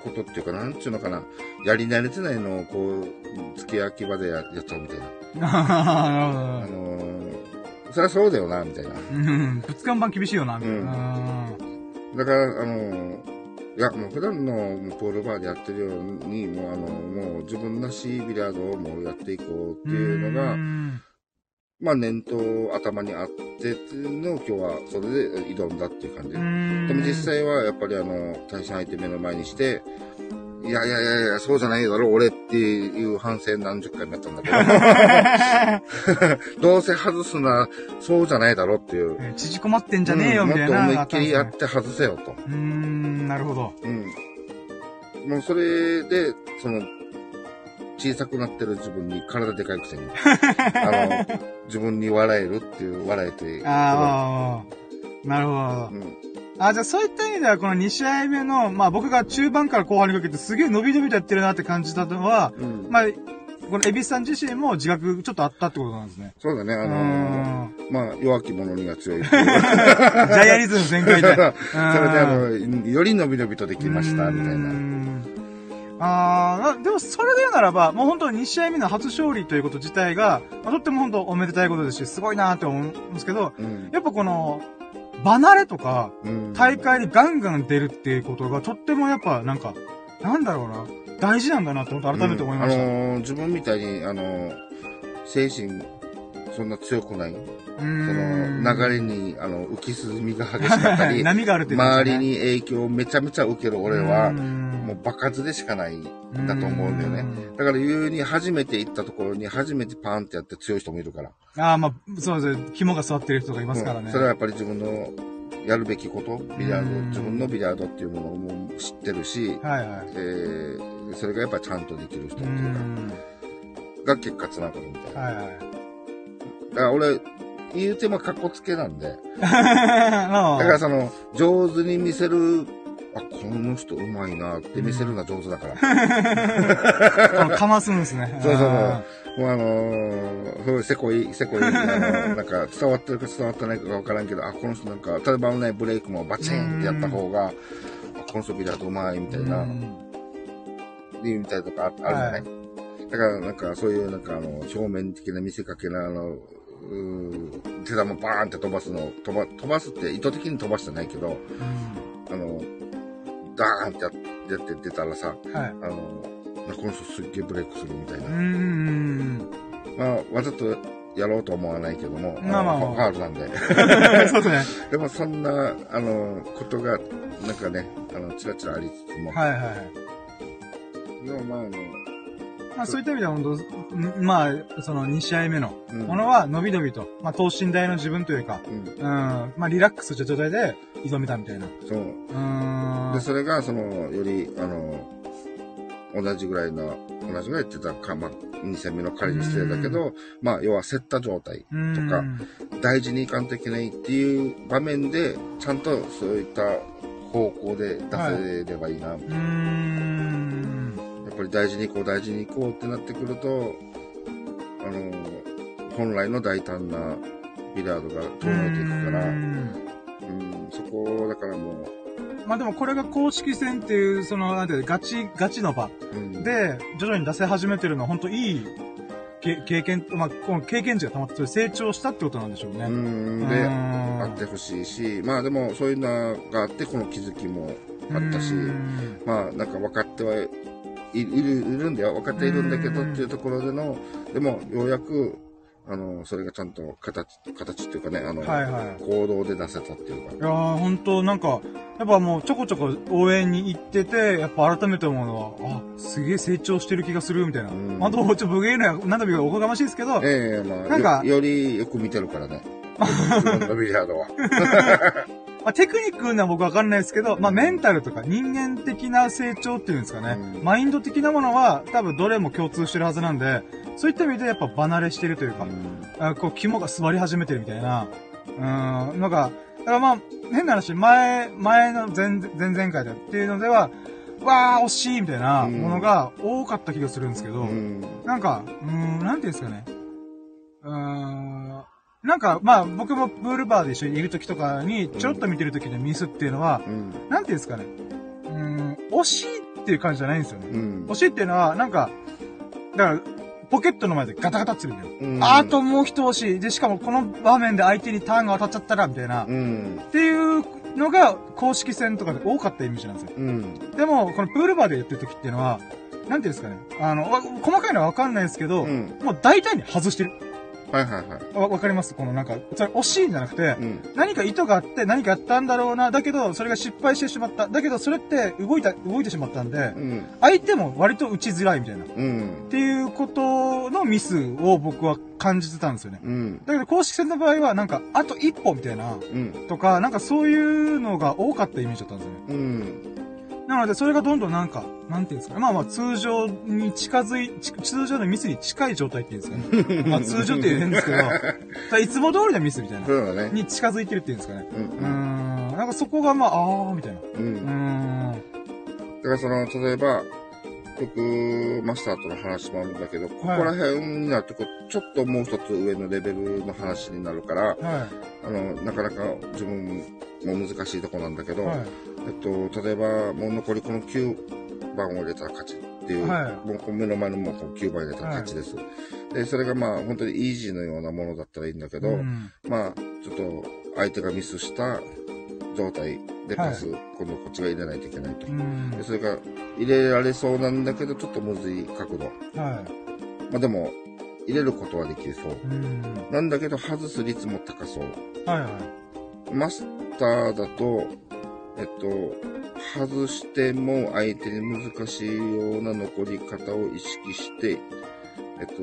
ことっていうか、なんちゅうのかな、やり慣れてないのをこう、付け焼き場でややっちゃうみたいな。あ。のー、そりゃそうだよな、みたいな。うん、ぶつかん版厳しいよな、みたいな。だから、あの、いや、もう普段のもうプールバーでやってるように、もうあの、もう自分らしいビリヤードをもうやっていこうっていうのが、んまあ念頭頭にあってっていうのを今日はそれで挑んだっていう感じ。うんでも実際はやっぱりあの、対戦相手目の前にして、いやいやいやいや、そうじゃないだろ、俺っていう反省何十回もやったんだけど、どうせ外すな、そうじゃないだろっていう。え縮こまってんじゃねえよ、みたいな。うんもっと思いっきりやって外せよと。うーん、なるほど。うん。もうそれで、その、小さくなってる自分に体でかいくせに、あの、自分に笑えるっていう、笑えて、ああ、なるほど。うん。あ、じゃあそういった意味では、この2試合目の、まあ僕が中盤から後半にかけてすげえ伸び伸びとやってるなって感じたのは、うん。まあ、このエビスさん自身も自覚ちょっとあったってことなんですね。そうだね、あうのんまあ、弱き者には強い。ジャイアリズム全開で。それで、あの、より伸び伸びとできました、みたいうな。んああ、でもそれで言うならば、もう本当に2試合目の初勝利ということ自体が、まあ、とっても本当おめでたいことですし、すごいなって思うんですけど、うん。やっぱこの、離れとか、うん。大会にガンガン出るっていうことが、とってもやっぱなんか、なんだろうな、大事なんだなって本当改めて思いました。うん。あのー自分みたいに、あのー精神、そんな強くない？うその、流れに、あの、浮き沈みが激しかったり、波があるね周りに影響をめちゃめちゃ受ける俺は、もう爆発でしかないんだと思うんだよね。だから、言うに初めて行ったところに初めてパーンってやって強い人もいるから。ああ、まあ、そうですね。肝が座ってる人がいますからね。うんそれはやっぱり自分のやるべきこと、ビリヤード、うん自分のビリヤードっていうものをもう知ってるし、はいはい。えー、それがやっぱりちゃんとできる人ってういうか、ん。が結果つながるみたいな。はいはい。だから俺、言うても格好つけなんで、まだあからその、上手に見せる、あ、この人うまいなって見せるのは上手だから。かますんですね。そうそうそう。あもうあのー、せこい、せこい、あのー、なんか伝わってるか伝わってないかわからんけど、あ、この人なんか、例えばね、ブレイクもバチンってやった方が、あこの人ビリヤードうまいみたいな、うん。みたいとかああるじゃない、だからなんかそういうなんかあの、表面的な見せかけなあの、手玉バーンって飛ばすの、飛ば、飛ばすって意図的に飛ばしてないけど、あの、ダーンってややって出たらさ、うんはい。あの、この人すっげえブレイクするみたいな。うん。まあ、わざとやろうとは思わないけども、まあまあファウルなんで。そうですね。でもそんな、あの、ことが、なんかね、あの、ちらちらありつつも、はいはいはい。でもまあ、あの、まあそういった意味では本当、んまあ、その2試合目のうんものは伸び伸びと、まあ等身大の自分というか、うん、うん、まあリラックスした状態で挑めたみたいな。そう。うーん。で、それが、その、より、あの、同じぐらいの、同じぐらいって言ったらか、まあ、2戦目の仮にしてだけど、まあ、要は競った状態、うんとか大事にいかんといけないっていう場面で、ちゃんとそういった方向で出せればいいな、うーん。ぱり大事に行こう、大事に行こうってなってくると、あの、本来の大胆なビリヤードが遠のいていくから、うん。うん、そこ、だからもまあでもこれが公式戦っていう、その、なんてガチ、ガチの場で、徐々に出せ始めてるのは本当いいけ経験、まあ、この経験値が溜まって成長したってことなんでしょうね。うん、で、あってほしいし、まあでもそういうのがあって、この気づきもあったし、うん。まあなんか分かってはいるいるんだよ。分かっているんだけどっていうところでの、でもようやく、あの、それがちゃんと形、形っていうかね、あの、はいはい行動で出せたっていうか。いやー、ほんと、なんか、やっぱもうちょこちょこ応援に行ってて、やっぱ改めて思うのは、あ、すげえ成長してる気がする、みたいな。うんまあ、どうちょっと武芸のや、なんだかおこがましいですけど、ええまあなんかよ、よりよく見てるからね。自分のビリヤードは。まあ、テクニックな僕わかんないですけど、まあ、メンタルとか人間的な成長っていうんですかね。うんマインド的なものは多分どれも共通してるはずなんで、そういった意味でやっぱ離れしてるというか、あこう肝が座り始めてるみたいな、うーん、なんか、だからまあ、変な話、前、前の前、前々回だっていうのでは、わー、惜しいみたいなものが多かった気がするんですけど、うん。なんか、うーん、なんていうんですかね。うーん、なんか、まあ、僕もプールバーで一緒にいる時とかに、ちょろっと見てる時のミスっていうのは、うん。なんていうんですかね。うーん、惜しいっていう感じじゃないんですよね。うん惜しいっていうのは、なんか、だから、ポケットの前でガタガタってるんだよ。うん。あともう一押し。で、しかもこの場面で相手にターンが渡っちゃったら、みたいな。っうん。ていうのが公式戦とかで多かったイメージなんですよ。うん。でも、このプールバーでやってる時っていうのは、なんていうんですかね。あの、わ細かいのはわかんないですけど、うん。もう大体に外してる。はいはいはい。わ、わかります？このなんか、それ惜しいんじゃなくて、うん。何か意図があって何かやったんだろうな。だけど、それが失敗してしまった。だけど、それって動いた、動いてしまったんでう、ん。相手も割と打ちづらいみたいな。っうん。ていうことのミスを僕は感じてたんですよね。うん。だけど公式戦の場合はなんか、あと一歩みたいな、うん。とか、なんかそういうのが多かったイメージだったんですよね。うん。なので、それがどんどんなんか、なんていうんですかね。まあまあ、通常に近づい、ち通常のミスに近い状態っていうんですかね。まあ、通常って言うんですけど、いつも通りのミスみたいなそ。うだね。に近づいてるっていうんですかね。うんうーん。なんかそこがまあ、あー、みたいな。う。うんーん。だからその、例えば、僕、マスターとの話もあるんだけど、ここら辺になると、ちょっともう一つ上のレベルの話になるから、はあの、なかなか自分も難しいとこなんだけい。ど、はい。えっと、例えば、もう残りこの9番を入れたら勝ちっていう、はいもう目の前のもうこう9番入れたら勝ちです。で、それがまあ、本当にイージーのようなものだったらいいんだけど、うんまあ、ちょっと相手がミスした状態でパス、今度こっちが入れないといけないと。うん。でそれが入れられそうなんだけど、ちょっとむずい角度。はまあでも、入れることはできそう。い。うん。なんだけど、外す率も高そう。はいはい。マスターだと、えっと、外しても相手に難しいような残り方を意識して、えっと、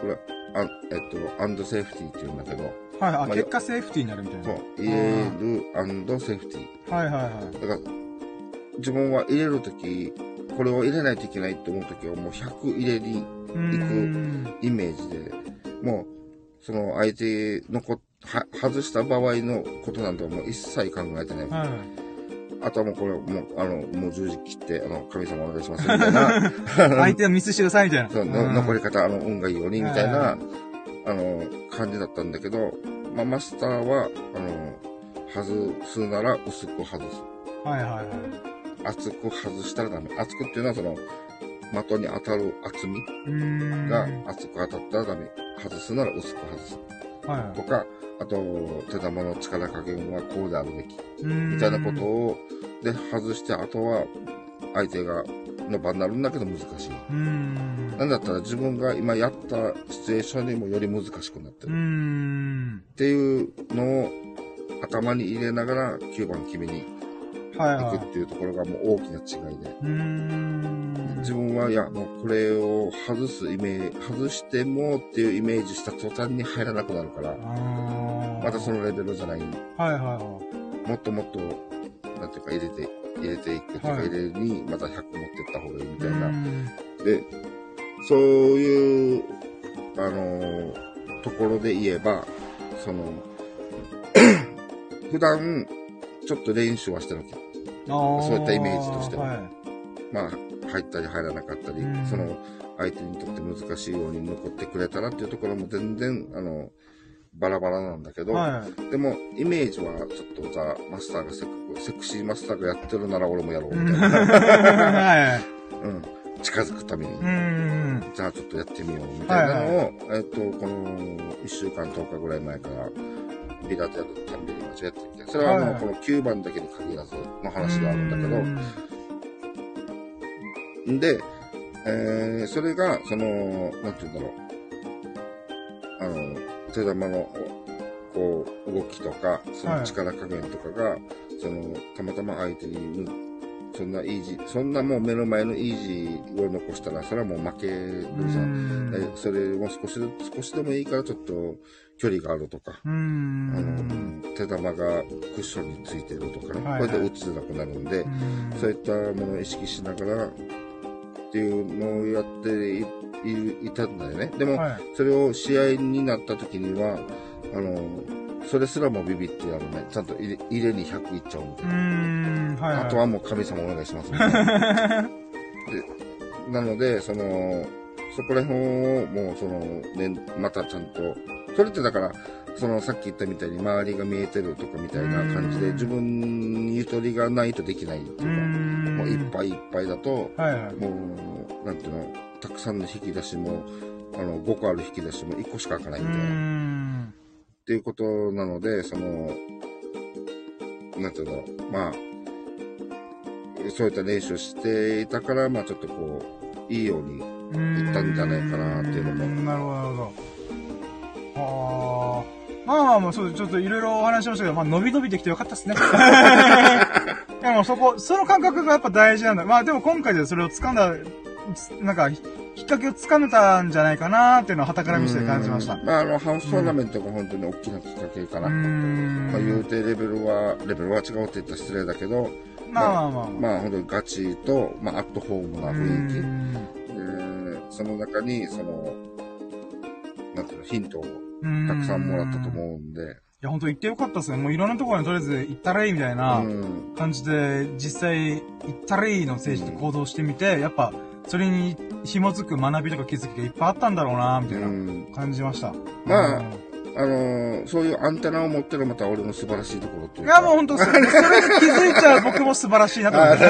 これ、あえっと、アンドセーフティーって言うんだけど、はい。あ、まあ結果セーフティーになるみたいな。そう、入れるアンドセーフティー。はいはいはい。だから、自分は入れるとき、これを入れないといけないって思うときはもう100入れにうーん。イメージで、もう、その相手のこ、は、外した場合のことなんてもう一切考えてない。はい。あとはもうこれ、もう、あの、もう十字切って、あの、神様お願いしますみたいな、相手はミスしてくださいみたいな。そう残り方、あの、運がいいように、みたいはな、あの、感じだったんだけど、まあ、マスターは、あの、外すなら薄く外す。はいはいはい。厚く外したらダメ。厚くっていうのはその、的に当たる厚み。がはい厚く当たったらダメ。外すなら薄く外す。はとか、あと、手玉の力加減はこうであるべき。みたいなことを、で、外して、あとは、相手が、の場になるんだけど難しい。なんだったら自分が今やったシチュエーションにもより難しくなってる。ん。っていうのを頭に入れながら9番決めにはいく。っていうところがもう大きな違いで。自分は、いや、もうこれを外すイメージ、外してもっていうイメージした途端に入らなくなるから、またそのレベルじゃない。はいはいはもっともっと、なんていうか入れて、入れていくとか、はい入れにまた100持ってった方がいいみい。たいうな。んで、そういう、あのーところで言えば、その、普段、ちょっと練習はしてるわけ。そういったイメージとしてははい。まあ、入ったり入らなかったり、うんその相手にとって難しいように残ってくれたらっていうところも全然、あの、バラバラなんだけど、はい。でも、イメージはちょっとザ・マスターがセクセクシーマスターがやってるなら俺もやろうみたいな。はい。うん。近づくために。うん。じゃあちょっとやってみようみたいなのを、えっと、この1週間10日ぐらい前から、ビラでやるたんびに間違ってきて、それはあの、はいはいこの9番だけに限らずの話があるんだけど、で、えー、それが、その、なんて言うんだろう。あの、手玉の、こう、動きとか、その力加減とかが、その、たまたま相手に、そんなイージー、そんなもう目の前のイージーを残したら、それはもう負けるじゃん。えそれを少しで、少しでもいいからちょっと距離があるとか、うあん。の、手玉がクッションについてるとかね、はいはいこれで打ちづらくなるんで、そういったものを意識しながらっていうのをやっていいいたんだよね。でも、はい。それを試合になった時には、あの、それすらもビビってやるね。ちゃんと入れ入れに100いっちゃうみたいうな。ん。はい。あとはもう神様お願いしますみたいな。でなので、その、そこら辺をもうその、ね、またちゃんと、それってだから、そのさっき言ったみたいに周りが見えてるとかみたいな感じうんで自分にゆとりがないとできないっていうか、んもういっぱいいっぱいだと、はいはい。もう、なんていうの、たくさんの引き出しも、あの、5個ある引き出しも1個しか開かないうみたいな。ん。っていうことなので、その、なんていうんだろう、まあ、そういった練習していたから、まあちょっとこう、いいように、行ったんじゃないかなっていうのもなるほど、なるほど。はあ。まあまあまあ、そう、ちょっといろいろお話しましたけど、まあ、伸び伸びできてよかったですね。でもそこ、その感覚がやっぱ大事なんだ。まあでも今回でそれを掴んだ、つなんか、きっかけを掴めたんじゃないかなっていうのを旗から見せて感じました。うんまああの、ハウストーナメントが本当に大きなきっかけかな。う。まあ言うてレベルは、レベルは違うって言ったら失礼だけど、まあまあまあ。まあ本当にガチと、まあアットホームなう雰囲気。ーんでその中に、その、なんていうの、ヒントをたくさんもらったと思うんで、いや、本当行ってよかったですね。もういろんなところにとりあえず行ったらいいみたいなうん感じで、実際行ったらいいの政治で行動してみて、やっぱ、それに紐づく学びとか気づきがいっぱいあったんだろうな、みたいなうん感じました。まあうんあのーそういうアンテナを持ってるまた俺の素晴らしいところっていうか。いや、もう本当それ、それに気づいちゃう僕も素晴らしいなと思って。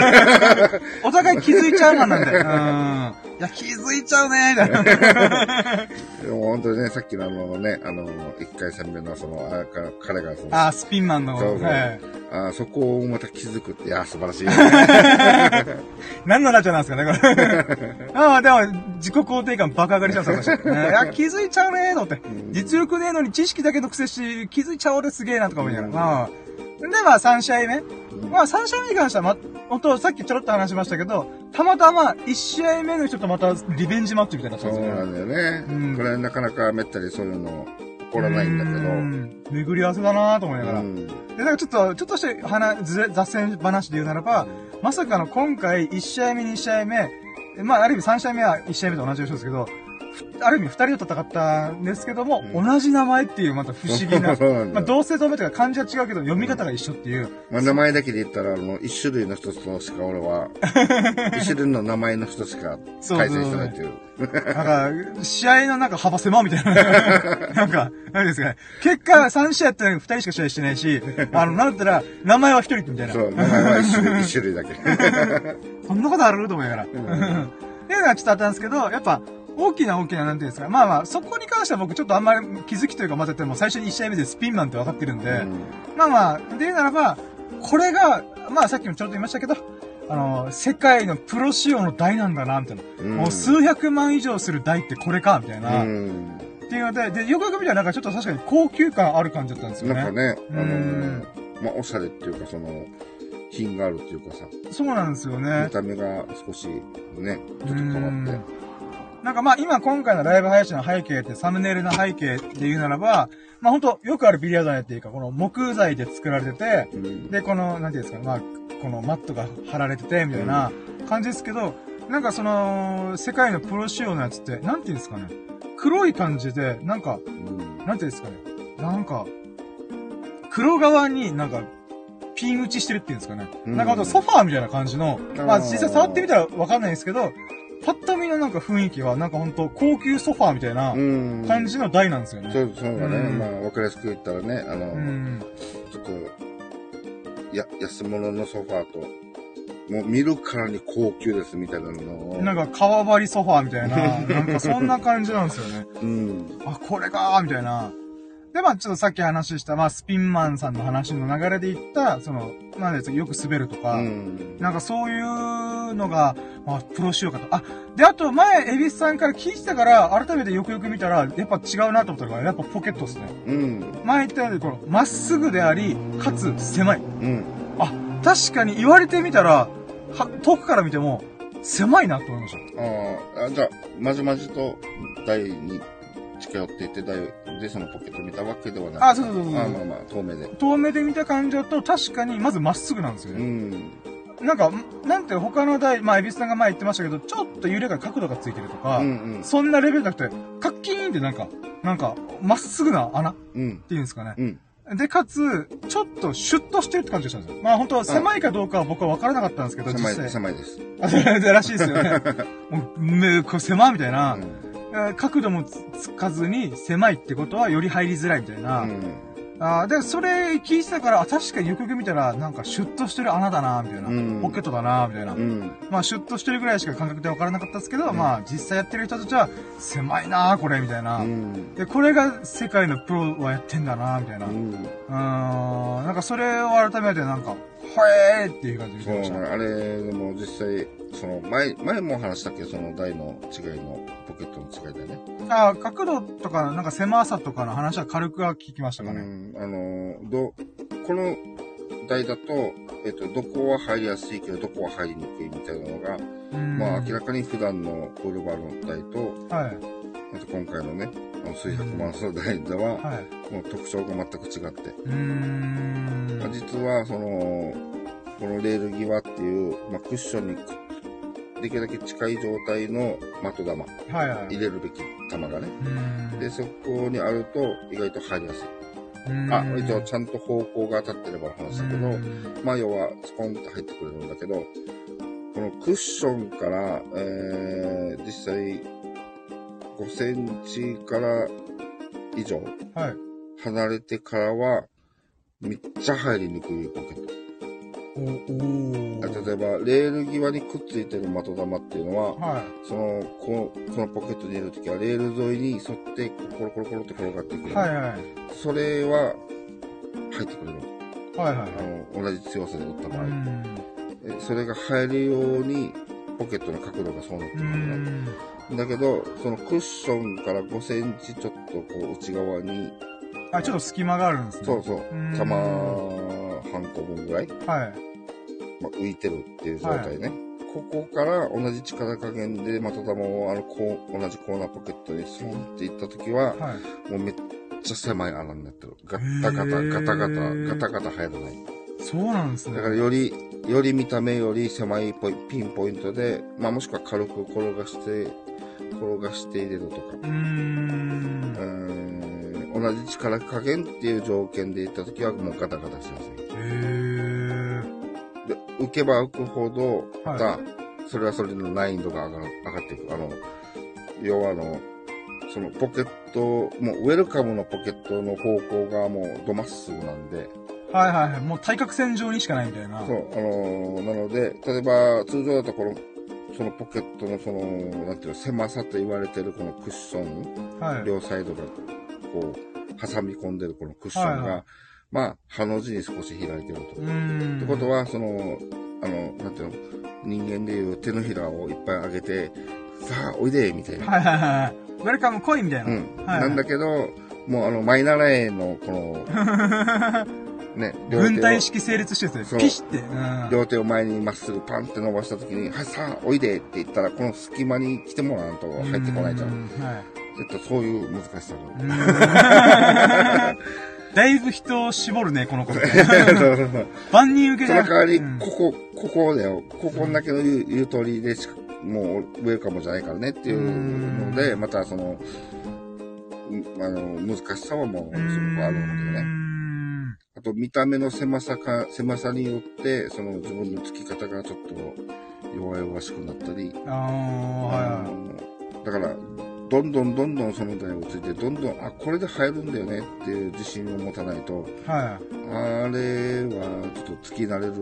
お互い気づいちゃうなんなんで。うん。いや、気づいちゃうね、みたいな。でも本当にね、さっきのあのね、あの、一回戦目のその、あか彼がその、あー、スピンマンの。そうそうはい。あそこをまた気づくって、いや、素晴らしい。何のラジオなんですかね、これ。ああ、でも、自己肯定感爆上がりしちゃうんですよ、私。ねいや、気づいちゃうねーと思って。実力ねえのに知識だけのくせし、気づいちゃう俺すげえなとか思いながら。で、まあ、3試合目。まあ、3試合目に関しては、ま、本当さっきちょろっと話しましたけど、たまたま1試合目の人とまたリベンジマッチみたいになそう。なんだよね。うんこれなかなかめったりそういうの起こらないんだけど。うん巡り合わせだなと思いながら。うんで、なんかちょっと、ちょっとして話、雑線話で言うならば、まさかの今回1試合目、2試合目、まあ、ある意味3試合目は1試合目と同じ人ですけど、ふある意味2人と戦ったんですけども、うん同じ名前っていうまた不思議な、そうなんだまあ、同姓同名というか漢字は違うけど読み方が一緒っていう、まあ、名前だけで言ったら、あの、一種類の人としか俺は、一種類の名前の人しか対戦してないっていう。なんか、試合のなんか幅狭みたいな。なんか、何ですかね。結果3試合やったのに2人しか試合してないし、あの、なんだったら、名前は1人みたいな。そう、名前は一種類、一種類だけ。そんなことある？と思いながら。っていうのがちょっとあったんですけど、やっぱ、大きな大きな、なんていうんですか。まあまあ、そこに関しては僕ちょっとあんまり気づきというか、まずても最初に1試合目でスピンマンって分かってるんで、うんまあまあ、で言うならば、これが、まあさっきもちょっと言いましたけど、あの、世界のプロ仕様の台なんだな、みたいな。うんもう数百万以上する台ってこれか、みたいな。うんっていうので、で、よくよく見たらなんかちょっと確かに高級感ある感じだったんですよね。なんかね、あのうんまあ、おしゃれっていうか、その、品があるっていうかさ、そうなんですよね見。た目が少しね、ちょっと変わって。なんかまあ今今回のライブ配信の背景ってサムネイルの背景っていうならば、まあ本当よくあるビリヤードネっていうか、この木材で作られてて、うん。で、この、なんていうんですか、まあ、このマットが張られてて、みたいな感じですけど、なんかその、世界のプロ仕様のやつって、なんていうんですかね、黒い感じで、なんか、うん。なんていうんですかね、なんか、黒側になんか、ピン打ちしてるっていうんですかね。うん。なんかほんとソファーみたいな感じの、まあ実際触ってみたらわかんないですけど、パッと見のなんか雰囲気はなんかほんと高級ソファーみたいなうん。感じの台なんですよね。そう、そうだね。うんまあ、わかりやすく言ったらね、あの、うん。ちょっと、や、安物のソファーと、もう見るからに高級ですみたいなのを。なんか革張りソファーみたいな、なんかそんな感じなんですよね。うん。あ、これかーみたいな。で、まあちょっとさっき話した、まあスピンマンさんの話の流れで言った、その、なんですよく滑るとか、うん。なんかそういうのが、まあ、プロ仕様かと。あ、で、あと前、エビスさんから聞いてたから、改めてよくよく見たら、やっぱ違うなと思ったのが、やっぱポケットですね。うん。前言ったように、この、まっすぐであり、かつ狭い。うん。あ、確かに言われてみたら、は、遠くから見ても、狭いなと思いました。ああ、じゃあ、まじまじと台に近寄っていって、台でそのポケット見たわけではない。あ、そうそうそうそう。あまあまあ、遠目で。遠目で見た感じだと、確かに、まずまっすぐなんですようね。ん。なんか、なんて他の台、まあ、エビスさんが前言ってましたけど、ちょっと揺れが角度がついてるとか、うんうん。そんなレベルじゃなくて、カッキーンってなんか、なんか、まっすぐな穴っうん。ていうんですかね。うん。で、かつ、ちょっとシュッとしてるって感じがしたんですよ。まあ本当は狭いかどうかは僕は分からなかったんですけど、狭い。狭いです。あ、それらしいですよね。もう、め、これ狭いみたいな、うんえー角度もつつかずに狭いってことはより入りづらいみたいな。うん。あーで、それ聞いてたから、あ確かによくよく見たら、なんかシュッとしてる穴だなみたいな。うんポケットだなみたいな。うん。まあシュッとしてるぐらいしか感覚で分からなかったですけど、うんまあ実際やってる人たちは、狭いなこれ、みたいな。うん。で、これが世界のプロはやってんだなみたいな。ううん。ーん、なんかそれを改めてなんか、ほえーっていう感じでした。そうね、あれ、でも実際、その前、前も話したっけ？ど、その台の違いのポケットの違いだね。あー角度とか、なんか狭さとかの話は軽くは聞きましたかね。うん、あの、ど、この台だと、えっと、どこは入りやすいけど、どこは入りにくいみたいなのが、うんまあ明らかに普段のウルバの台と、はい。あと今回のね、あの水白マンスの台では、はい。もう特徴が全く違って、うーん。まあ実は、その、このレール際っていう、まあ、クッションにくできるだけ近い状態の的玉、はいはい。入れるべき玉がね。で、そこにあると意外と入りやすい。あ、一応ちゃんと方向が当たってればの話だけど、うんまあ要はスポンって入ってくれるんだけど、このクッションから、えー、実際5センチから以上はい。離れてからは、めっちゃ入りにくいポケット。例えば、レール際にくっついてる的玉っていうのは、はい。その、この、そのポケットに入れるときは、レール沿いに沿って、コロコロコロって転がっていくる。はいはい。それは、入ってくれる。はいはい。あの、同じ強さで打った場合。うん。えそれが入るように、ポケットの角度がそうなってうるんん。だね。だけど、そのクッションから5センチちょっとこう内側に、あ、ちょっと隙間があるんですね。そうそううん、玉半個分ぐらい、はい。まあ、浮いてるっていう状態ね。ここから同じ力加減で的玉をあのこう同じコーナーポケットにスンっていったときは、はい。もうめっちゃ狭い穴になってる。ガタガタ、ガタガタ、ガタガタ入らない。そうなんですね。だからより、より見た目より狭いポイピンポイントで、まあもしくは軽く転がして、転がして入れるとか。うーんう。ーん同じ力加減っていう条件でいったときはもうガタガタしやすい。へー。で、浮けば浮くほど、はいまた、それはそれの難易度が上がる上がっていく。あの、要はあの、そのポケット、もうウェルカムのポケットの方向がもうドまっすぐなんで、はいはいはい。もう対角線上にしかないみたいな。そう、あのーなので、例えば、通常だとこの、そのポケットのその、なんていうの、狭さと言われてるこのクッション、はい。両サイドが、こう、挟み込んでるこのクッションが、はいはいまあ、ハの字に少し開いてると。ってことは、その、あの、なんていうの、人間でいう手のひらをいっぱい上げて、さあ、おいでみたいな。はいはいはい。ウェルカム来いみたいな。うん。はいなんだけど、もうあの、マイナラエの、この、ね、両手を軍隊式成立してるそうピシって。うん。両手を前にまっすぐパンって伸ばしたときに、はい、さあ、おいでって言ったら、この隙間に来てもらわんと入ってこないじゃ。うんはい。絶対そういう難しさが。だいぶ人を絞るね、この子。万人受けじゃその代わり、うん。ここ、ここだよ。ここだけの言う言う通りでしか、もう、ウェルカムじゃないからねっていうので、またその、んあの、難しさはもう、すごくあるわけうーね。ん。あと見た目の狭さか、狭さによって、その自分のつき方がちょっと弱々しくなったり、ああのだから、どんどんどんどんその台をついて、どんどん、あ、これで入るんだよねっていう自信を持たないと、いはい。はい。あれはちょっと突き慣れる、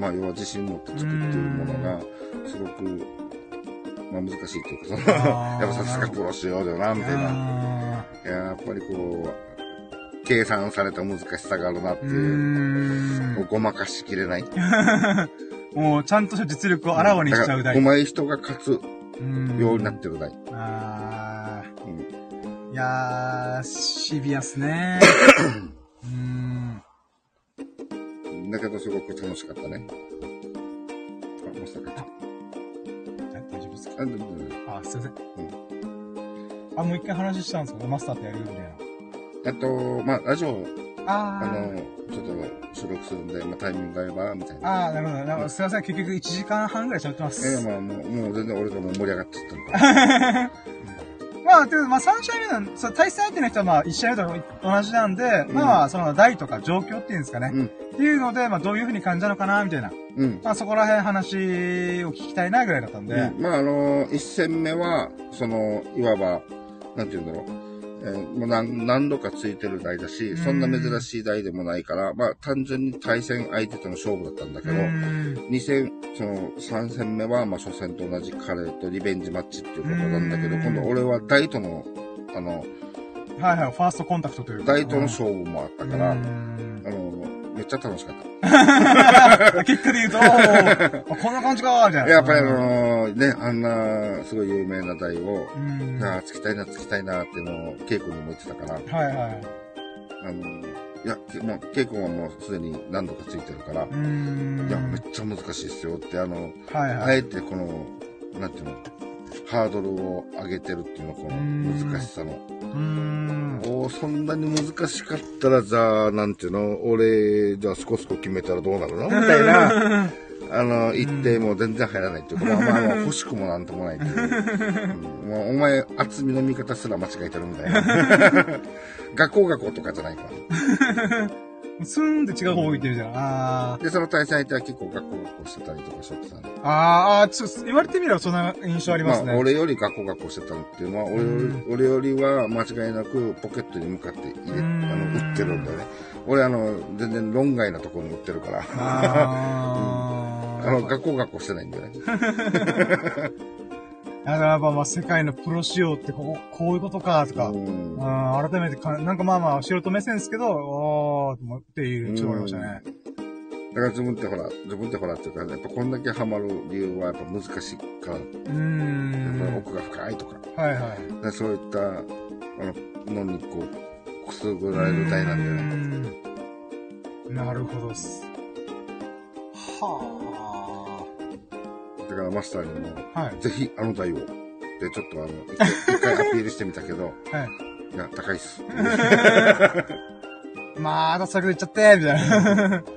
まあ要は自信持ってつくっていうものが、すごく、まあ難しいというか、その やっぱさすがプロ仕様だよな、みたいな。あやっぱりこう、計算された難しさがあるなっていう。ごまかしきれない。もう、ちゃんとした実力をあらわにしちゃう台。だから上手い人が勝つようんうになってる台。あうんー。いやー、シビアっすね。うーん。だけどすごく楽しかったね。あ、まさか。大丈夫ですか？あ、でもあ、すいません。あ、もう一回話したんですけど、マスターってやるみたいな。あと、まあ、ラジオ、ああの、ちょっと収録するんで、まあ、タイミングが合えば、みたいな。あー、なるほど。なんかすいません、結局1時間半ぐらい喋ってまえす。えまあ、もう、もう全然俺がもう盛り上がっちゃったのか。まあ、というかまあ、3試合目の、そう対戦相手の人はまあ、1試合目と同じなんで、うんまあ、その、台とか状況っていうんですかね。うんっていうので、まあ、どういう風に感じたのかな、みたいな。うん。まあ、そこら辺話を聞きたいな、ぐらいだったんで。うんまあ、あの、一戦目は、その、いわば、なんて言うんだろう。えーもう何何度かついてる台だし、そんな珍しい台でもないから、まあ、単純に対戦相手との勝負だったんだけど、うん。二戦、その、三戦目は、まあ、初戦と同じ彼とリベンジマッチっていうことなんだけど、うん。今度俺は大との、あの、はいはい、ファーストコンタクトというか。大との勝負もあったから、うん。あの、めっちゃ楽しかった。結果で言うと、こんな感じか、みたいな。やっぱりあのね、あんな、すごい有名な台を、うん。ああ、つきたいな、つきたいなっていうのを、ケイ君にも言ってたから、はいはい。あの、いや、けもう、ケイ君はもうすでに何度かついてるから、うん。いや、めっちゃ難しいっすよって、あの、あはいはい。えてこの、なんていうの、ハードルを上げてるっていうの、この難しさの。うん。おーそんなに難しかったら、じゃあ、なんていうの、俺、じゃあ、スコスコ決めたらどうなるの？みたいな、あの、言っても全然入らないっていうか、まあまあまあ、欲しくもなんともないっていう。うんもうお前、厚みの見方すら間違えてるみたいな。学校学校とかじゃないから。スーンって違う方向いてるじゃん。あーで、その対戦相手は結構学校学校してたりとかしょってたんで。あー、あーちょっと言われてみればそんな印象ありますね。あ、俺より学校学校してたっていうのは、俺ようんり俺よりは間違いなくポケットに向かって入れ、あうんの、売ってるんだよね。俺、あの、全然論外なところに売ってるから。あー。あの、学校学校してないんだよね。だからやっぱまあ世界のプロ仕様ってこう、こういうことか、とか。うんうん、改めてか、なんかまあまあ、素人目線ですけど、おー、っていう、ちょっと思いましたね。だから自分ってほら、自分ってほらっていうか、やっぱこんだけハマる理由はやっぱ難しいから、うーん。奥が深いとか、はいはい。でそういった、あの、のにこう、くすぐられる台なんだよね。ね。なるほどっす。はだからマスターにも、あ。はい。ぜひあの台を、で、ちょっとあの、一回アピールしてみたけど、はい。いや、高いっす。まあ、あと先ほど言っちゃって、みたいな。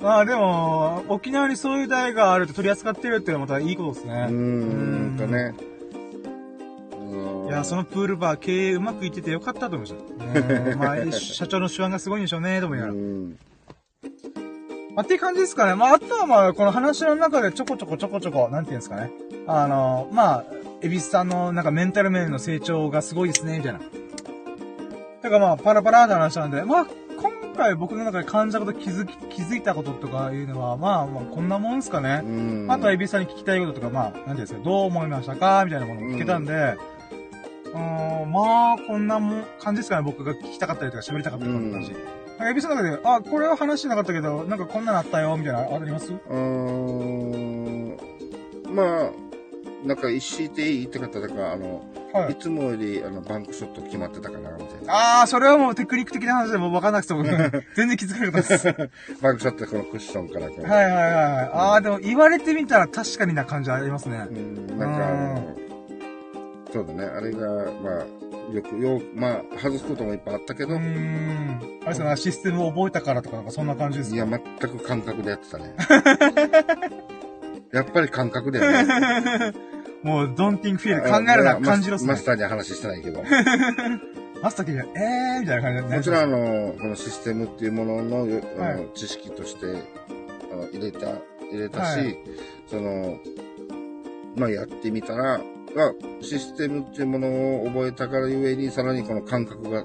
まあでも、沖縄にそういう台があると取り扱ってるっていうのはまたいいことですうね。ーんとね。いや、その、のプールバー経営うまくいっててよかったと思いました。うんまあ、社長の手腕がすごいんでしょうね、と思いながら。うんまあ、っていう感じですかね。まあ、あとはまあ、この話の中でちょこちょこちょこちょこ、なんていうんですかね。あの、まあ、エビスさんのなんかメンタル面の成長がすごいですね、みたいな。だからまあ、パラパラって話なんで、まあ、今回僕の中で感じたこと気づき、気づいたこととかいうのは、まあ、まあ、こんなもんですかねう。ん。あとはエビスさんに聞きたいこととか、まあ、なんていうんですか、どう思いましたかみたいなものも聞けたんで、うーん、まあ、こんなもん、感じですかね、僕が聞きたかったりとか喋りたかったりとかって感じ。エビスさんの中で、あ、これは話してなかったけど、なんかこんなのあったよ、みたいな、あります？うーん。まあ、なんか一敷いていいって方だから、あの、はいい。つもより、あの、バンクショット決まってたかな、みたいな。ああ、それはもうテクニック的な話でもう分かんなくても、全然気づかなかったです。は いバンクショットこのクッションから。はいはいはい。ああ、でも言われてみたら確かにな感じありますねう。ん、なんかあの、そうだね、あれが、まあ、よく、よまあ、外すこともいっぱいあったけど、うーん。あれですかね、システムを覚えたからとかなんかそんな感じですか？いや、全く感覚でやってたね。やっぱり感覚だよね。もう、ドンティングフィール考えるな、あ感じろっすねマス。ターには話してないけど。マスター聞いて、えーみたいな感じでね。もちろん、あの、このシステムっていうものの、よあのは知識として、あの、入れた、入れたし、はいその、まあ、やってみたら、が、システムっていうものを覚えたからゆえに、さらにこの感覚がよ、よ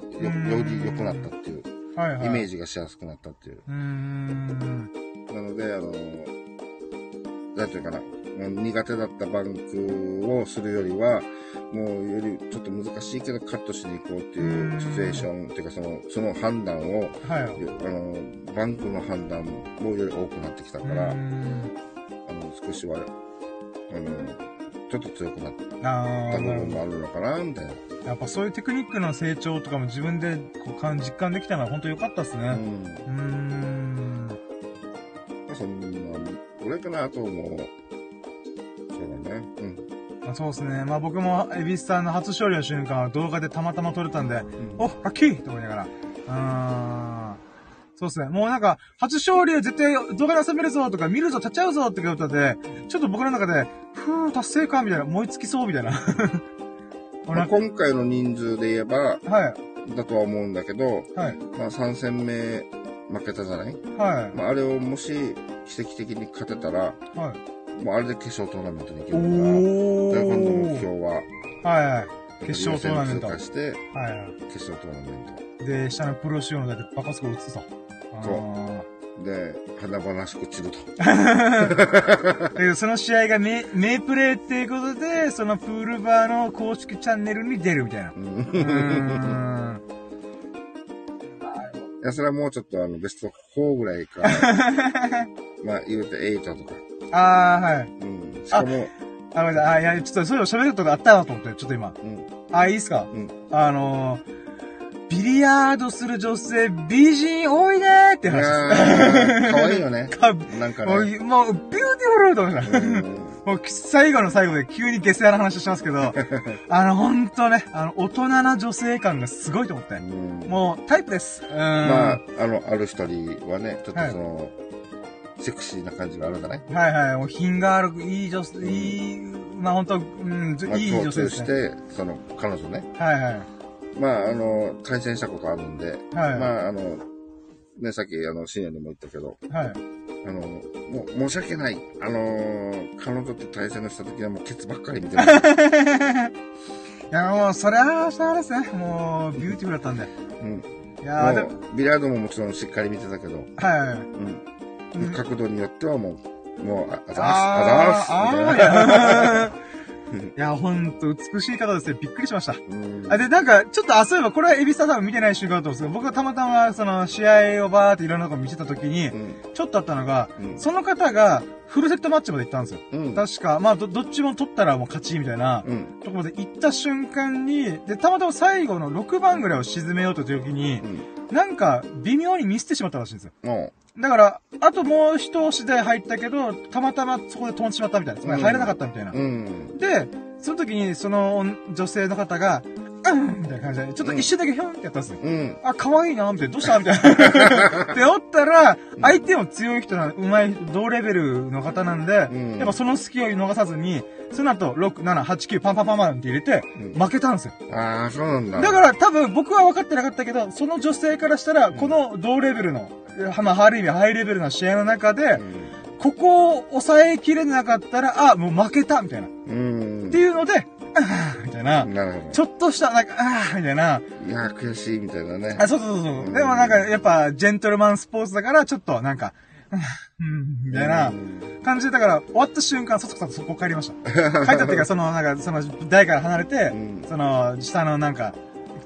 り良くなったっていう、はいはい。イメージ。ジがしやすくなったっていう。う。なので、あの、なんていうかな、苦手だったバンクをするよりは、もうよりちょっと難しいけどカットしに行こうっていうシチュエーションっていうかその、その判断を、はい。あの、バンクの判断もより多くなってきたから、あんの、少しは、あの、ちょっと強くなった部。分もあるのかな、みたいな。やっぱそういうテクニックの成長とかも自分でこう感実感できたのは本当良かったですね。うん。うーん。まあ、そんな、ぐらいかな、あともう、そうだね。うん。まあそうですね。まあ僕も、エビスさんの初勝利の瞬間は動画でたまたま撮れたんで、うんお、ラッキーと思いながら。うーん。そうですね。もうなんか、初勝利は絶対動画で遊べるぞとか、見るぞ、立っちゃうぞってことで、ちょっと僕の中で、ふー、達成感みたいな、燃え尽きそうみたいな。まあ、今回の人数で言えば、はい、だとは思うんだけど、はい、まあ3戦目負けたじゃない？はい、まああれをもし奇跡的に勝てたら、はい。もうあれで決勝トーナメントに行けおるから、で今度の目ー。標は、はい、はい。決勝トーナメントして、はい。決勝トーナメント。で、下のプロ仕様のだけバカスコ打つと。そうで、華々しく散ると。だけど、その試合が名、名プレーっていうことで、そのプールバーの公式チャンネルに出るみたいな。うんうーん。いや、それはもうちょっとあの、ベスト4ぐらいか。まあ、言うて8とか。あー、はい。うん。しかも、あ、ごめんなさい。あ、いや、ちょっとそういうの喋ることがあったなと思って、ちょっと今。うん。あ、いいっすか？うん。あのー、ビリヤードする女性、美人多いねーって話ー、かわいいよねで。す。かなんかもう、ね。もう、ビューティフルと思いました。うんもう、最後の最後で急に下世話な話しますけど、あの、ほんとね、あの、大人な女性感がすごいと思って。うんもう、タイプです。うん。まあ、あの、ある一人はね、ちょっとその、セクシーな感じがあるんじゃない？はいはい。もう品がある、いい女性、いい、まあ本当うん、まあ、いい共女性ですね。通して、その、彼女ね。はいはい。まあ、あの、対戦したことあるんで、はい。まあ、あの、ね、さっき、あの、深夜にも言ったけど、はい。あの、もう、申し訳ない。あの、彼女と対戦をした時はもうケツばっかり見てる。いや、もう、それは、したですね。もう、ビューティフルだったんで。うん。いやもう、ビリヤードももちろんしっかり見てたけど、はいはい。うん。うん角度によってはもう、もう、あ、あざーす、ああざーす、みーたいな。いや、ほんと、美しい方ですね。びっくりしました。うんあ、で、なんか、ちょっと、あ、そういえば、これはエビスタ多分見てない瞬間だと思うんですけど、僕がたまたま、その、試合をバーっていろんなとこ見てた時にう、ん。ちょっとあったのが、うんその方が、フルセットマッチまで行ったんですよ。うん。確か、まあ、ど、どっちも取ったらもう勝ちみたいな、うん。ところまで行った瞬間に、で、たまたま最後の6番ぐらいを沈めようという時にう、ん。なんか、微妙にミスってしまったらしいんですよ。もだから、あともう一押しで入ったけど、たまたまそこで飛んでしまったみたいな。つまり入らなかったみたいな。で、その時に、その女性の方が、うんみたいな感じで、ちょっと一瞬だけヒョンってやったんですよ。うん。あ、可愛いなみたいな。どうしたみたいな。って思ったら、相手も強い人な、うまい、同レベルの方なんで、うんやっぱその隙を逃さずに、その後、6、7、8、9、パンパンパンパンって入れて、うん負けたんですよ。ああ、そうなんだ。だから多分僕は分かってなかったけど、その女性からしたら、この同レベルの、まあ、ある意味ハイレベルな試合の中で、ここを抑えきれなかったら、あ、もう負けたみたいな。っうん。うんていうので、あーみたいな。なるほちょっとした、なんか、あーみたいな。ど。いやー、悔しいみたいなね。あ、そうそうそうそう。うんでもなんか、やっぱ、ジェントルマンスポーツだから、ちょっと、なんか、うん、みたいなうん感じで、だから、終わった瞬間、そつこさとそこ帰りました。帰ったっていうか、その、なんか、その、台から離れて、うんその、下のなんか、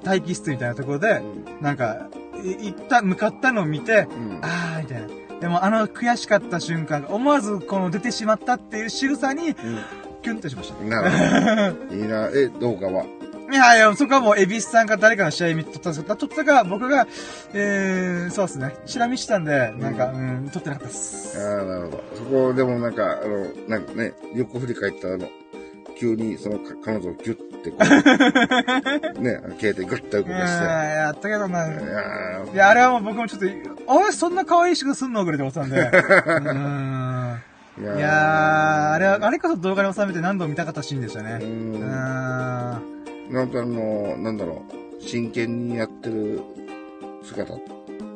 待機室みたいなところで、なんか、い行った、向かったのを見て、うんあー、みたいな。でも、あの悔しかった瞬間、思わずこの出てしまったっていう仕草に、キュンとしました。うん。なるほど。いいな。え、動画は？いやいや、そこはもう、エビスさんが誰かの試合見て撮ったんですけど、撮ったか、僕が、えー、そうですね。チラ見したんで、なんか、うん、撮ってなかったっす。ああ、なるほど。そこ、でもなんか、あの、なんかね、横振り返ったら、あの、急にそのか彼女をギュッてこう、ね、携帯グッと動うん、かして。やったけどな。いやいや、あれはもう僕もちょっと、おい、そんな可愛い仕草すんの？ぐらいで思ってたんで。うーん。ーいやー、あれは、あれこそ動画に収めて何度も見たかったシーンでしたね。うん。ん。なんかあの、なんだろう、真剣にやってる姿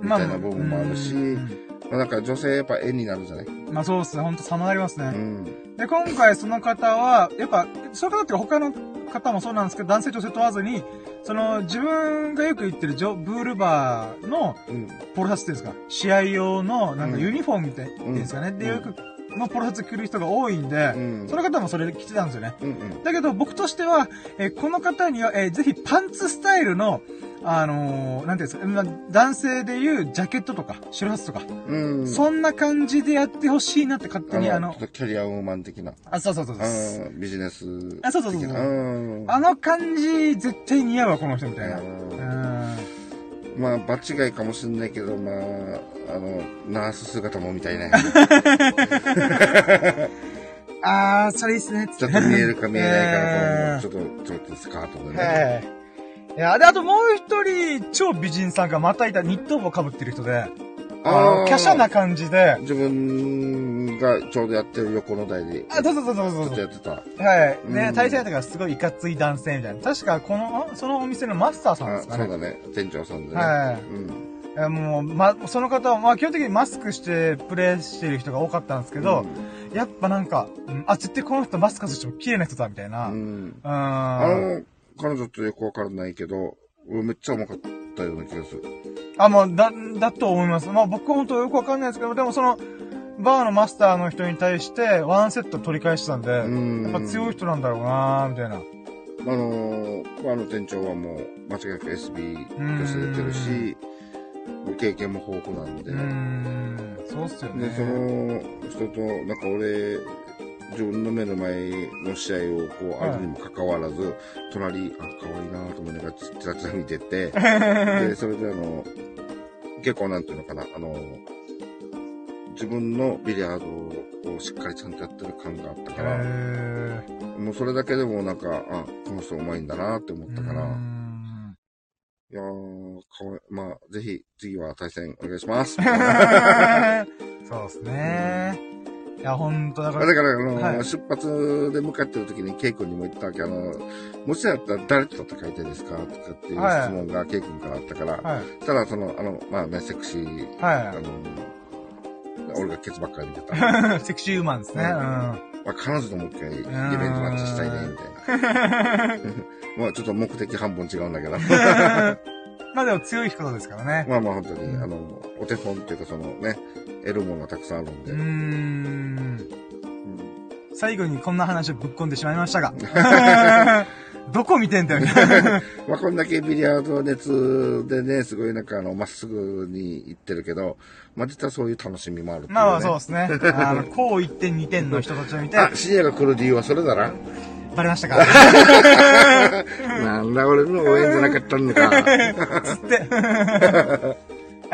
みたいな部分もあるし、うんまあ、なんか女性やっぱ絵になるじゃないまあそうっすね。ほんと様なりますね。うん。で、今回その方は、やっぱ、その方っていうか他の方もそうなんですけど、男性女性問わずに、その、自分がよく言ってるジョブールバーのうん。ポロシャツっていうんですか、試合用の、なんかうんユニフォームみたいですかね。で、よく、のポロシャツ着る人が多いんで、うん。その方もそれ着てたんですよね。うんうん。だけど僕としては、えーこの方には、えーぜひパンツスタイルの、あのーなんていうんですか、まあ男性でいうジャケットとか、白シャツとか、うん。そんな感じでやってほしいなって勝手にあのあの、キャリアウーマン的な。あ、そうそうそうそう。うんビジネス的な。あそうそうそうそううん。あの感じ、絶対似合うわ、この人みたいな。ううんん。まあ、場違いかもしんないけど、まあ、あの、ナース姿もみたいね。あー、それいいっすね。ちょっと見えるか見えないかの、えちょっと、ちょっとスカートでね。はい。いや、で、あともう一人、超美人さんがまたいたニット帽被ってる人で、あの、ー華奢な感じで、自分がちょうどやってる横の台で、あ、そうそうそうそうちょっそうとやってた。はい。ね、うん対戦相手がすごいいかつい男性みたいな。確かこの、あそのお店のマスターさんであすかね。そうだね。店長さんでね。はいうん。もう、ま、その方は、まあ基本的にマスクしてプレイしてる人が多かったんですけど、やっぱなんか、うんあ、絶対この人マスク外しても綺麗な人だ、みたいな。ううん。ん。あの、彼女とよくわからないけど、俺めっちゃうまかったような気がする。あ、もう、だ、だと思います。まあ僕本当よくわかんないですけど、でもその、バーのマスターの人に対して、ワンセット取り返してたんで、うんやっぱ強い人なんだろうなみたいな。あのー、バーの店長はもう、間違いなく SB として出てるし、経験も豊富なんで。うーん、そうっすよね。で、その人と、なんか俺、自分の目の前の試合をこう、あるにもかかわらず、隣、あ、可愛いなと思いながらチラチラ見てて、で、それであの、結構なんていうのかな、あの、自分のビリヤードをしっかりちゃんとやってる感があったから、へもうそれだけでもなんか、あ、この人うまいんだなって思っーたから、いやー、かわいまあ、ぜひ、次は対戦お願いします。そうっすね。いや、ほんと、だから、だから、あの、はい出発で向かってる時に、ケイ君にも言ったわけ、あの、もしだったら誰と戦いたいですかとかっていうはい質問がケイ君からあったから、はい。たら、その、あの、まあね、セクシー、あはの、俺がケツばっかり見てた。い。セクシーウーマンですね。うん。まあ、彼女ともう一回リベンジマッチしたいね、みたいな。まあ、ちょっと目的半分違うんだけど。まあでも強い人ですからね。まあまあ、本当に、あの、お手本っていうか、そのね、得るものがたくさんあるんで。うーん。うん最後にこんな話をぶっ込んでしまいましたが。どこ見てんだよ、みたいな。まあ、こんだけビリヤード熱でね、すごいなんかあの、まっすぐに行ってるけど、まあ、実はそういう楽しみもあるね。まあまあそうですね。あの、こう1点2点の人たちを見て、あ、シニアが来る理由はそれだな。バレましたか？なんだ、俺の応援じゃなかったのか。つって。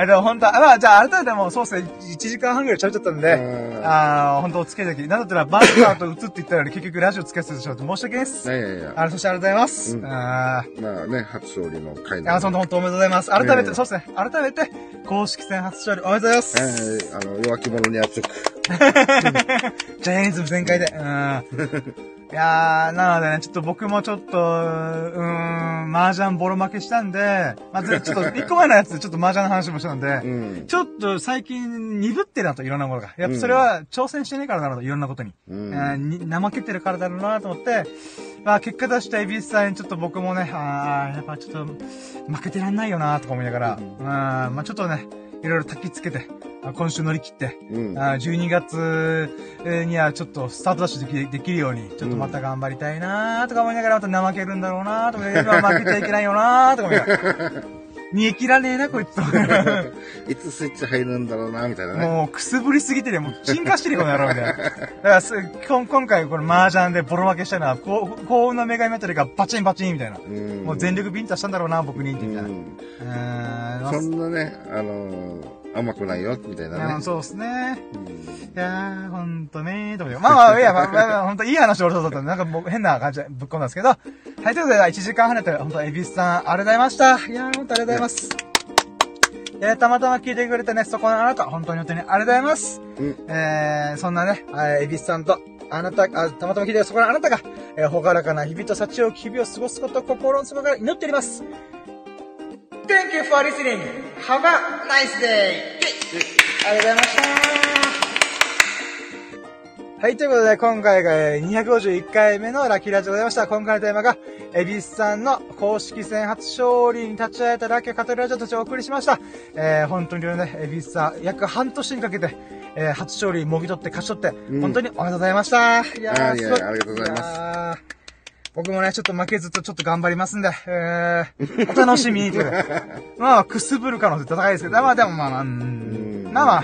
あ、でも本当は、まあじゃあ改めてもうそうですね、1時間半ぐらい喋っちゃったんで、ああー、本当お付き合いだけ。なんだったらバンカーと映って言ったのに結局ラジオ付き合わせてしまって申し訳ないです。いやいやいや。あの、そしてありがとうございます。うんあーまあね、初勝利の回いや、本当本当おめでとうございます。改めて、ええそうですね。改めて、公式戦初勝利おめでとうございます。えー、あの、弱気者に圧力。ジャイアンツ全開で。うん。いやー、なのでね、ちょっと僕もちょっと、うーん、麻雀ボロ負けしたんで、まず、ちょっと、一個前のやつでちょっと麻雀の話もしたんで、うん。ちょっと最近鈍ってるなと、いろんなものが。やっぱそれは挑戦してねえからだなと、いろんなことに。うん。えーに怠けてるからだろうなと思って、まあ結果出したエビスさんにちょっと僕もね、あーやっぱちょっと負けてらんないよなとか思いながら、ううんん、まあちょっとね、いろいろ焚きつけて、あ今週乗り切って、うん。あー12月えーにはちょっとスタートダッシュできできるように、ちょっとまた頑張りたいなとか思いながら、また怠けるんだろうなとか負けちゃいけないよなとか思いながら、煮え切らねえな、こいつと。いつスイッチ入るんだろうな、みたいなね。もう、くすぶりすぎてね、もう、沈下してるこの野郎みたいな。だからす、今今回この麻雀でボロ負けしたのは、こう、幸運の女神あたりがバチンバチンみたいな。うん。もう全力ビンタしたんだろうな、僕に、みたいな。うん。そんなね、あのー、甘くないよ、みたいいなね。やそうですね。うんいやー、ほんとねー、と思って。まあまあ、いや、まあまあまあ、ほんといい話俺とだったんで、なんか僕変な感じでぶっ込んだんですけど。はい、ということで、1時間半だったら、ほんと、エビスさん、ありがとうございました。いやー、ほんとありがとうございます。えー、たまたま聞いてくれたね、そこのあなた、本当に本当にありがとうございます。うんえー、そんなね、えー、エビスさんと、あなた、あ、たまたま聞いてるそこのあなたが、えー、ほがらかな日々と幸を日々を過ごすことを心の底から祈っております。Thank you for listening. Have a nice day. ありがとうございました。はい、ということで、今回がえー251回目のラッキーラジオでございました。今回のテーマが、エビスさんの公式戦初勝利に立ち会えたラッキーを語るラジオとしてお送りしました。えー、本当にね、エビスさん、約半年にかけて、えー、初勝利もぎ取って勝ち取って、ん本当におめでとうございました。いやー、すごい。やありがとうございますす。僕もね、ちょっと負けずとちょっと頑張りますんで、えー、お楽しみに。まあ、くすぶる可能性高いですけど、まあでもまあまあ、うんまあまあ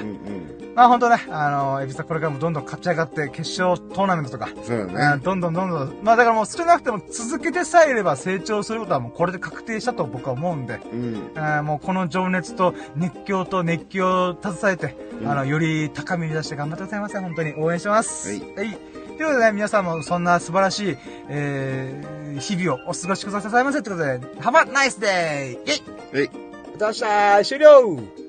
まあ本当ね、あの、エビさんこれからもどんどん勝ち上がって、決勝トーナメントとか、そうだね。うんどんどんどんどん、まあだからもう少なくても続けてさえいれば成長することはもうこれで確定したと僕は思うんで、うん。えーもうこの情熱と熱狂と熱気を携えて、うんあの、より高みに出して頑張ってくださいませ。本当に応援してます。はいということでね、皆さんもそんな素晴らしい、えー、日々をお過ごしくださいませ。ということで、Have a nice day! イェイはい。どうした終了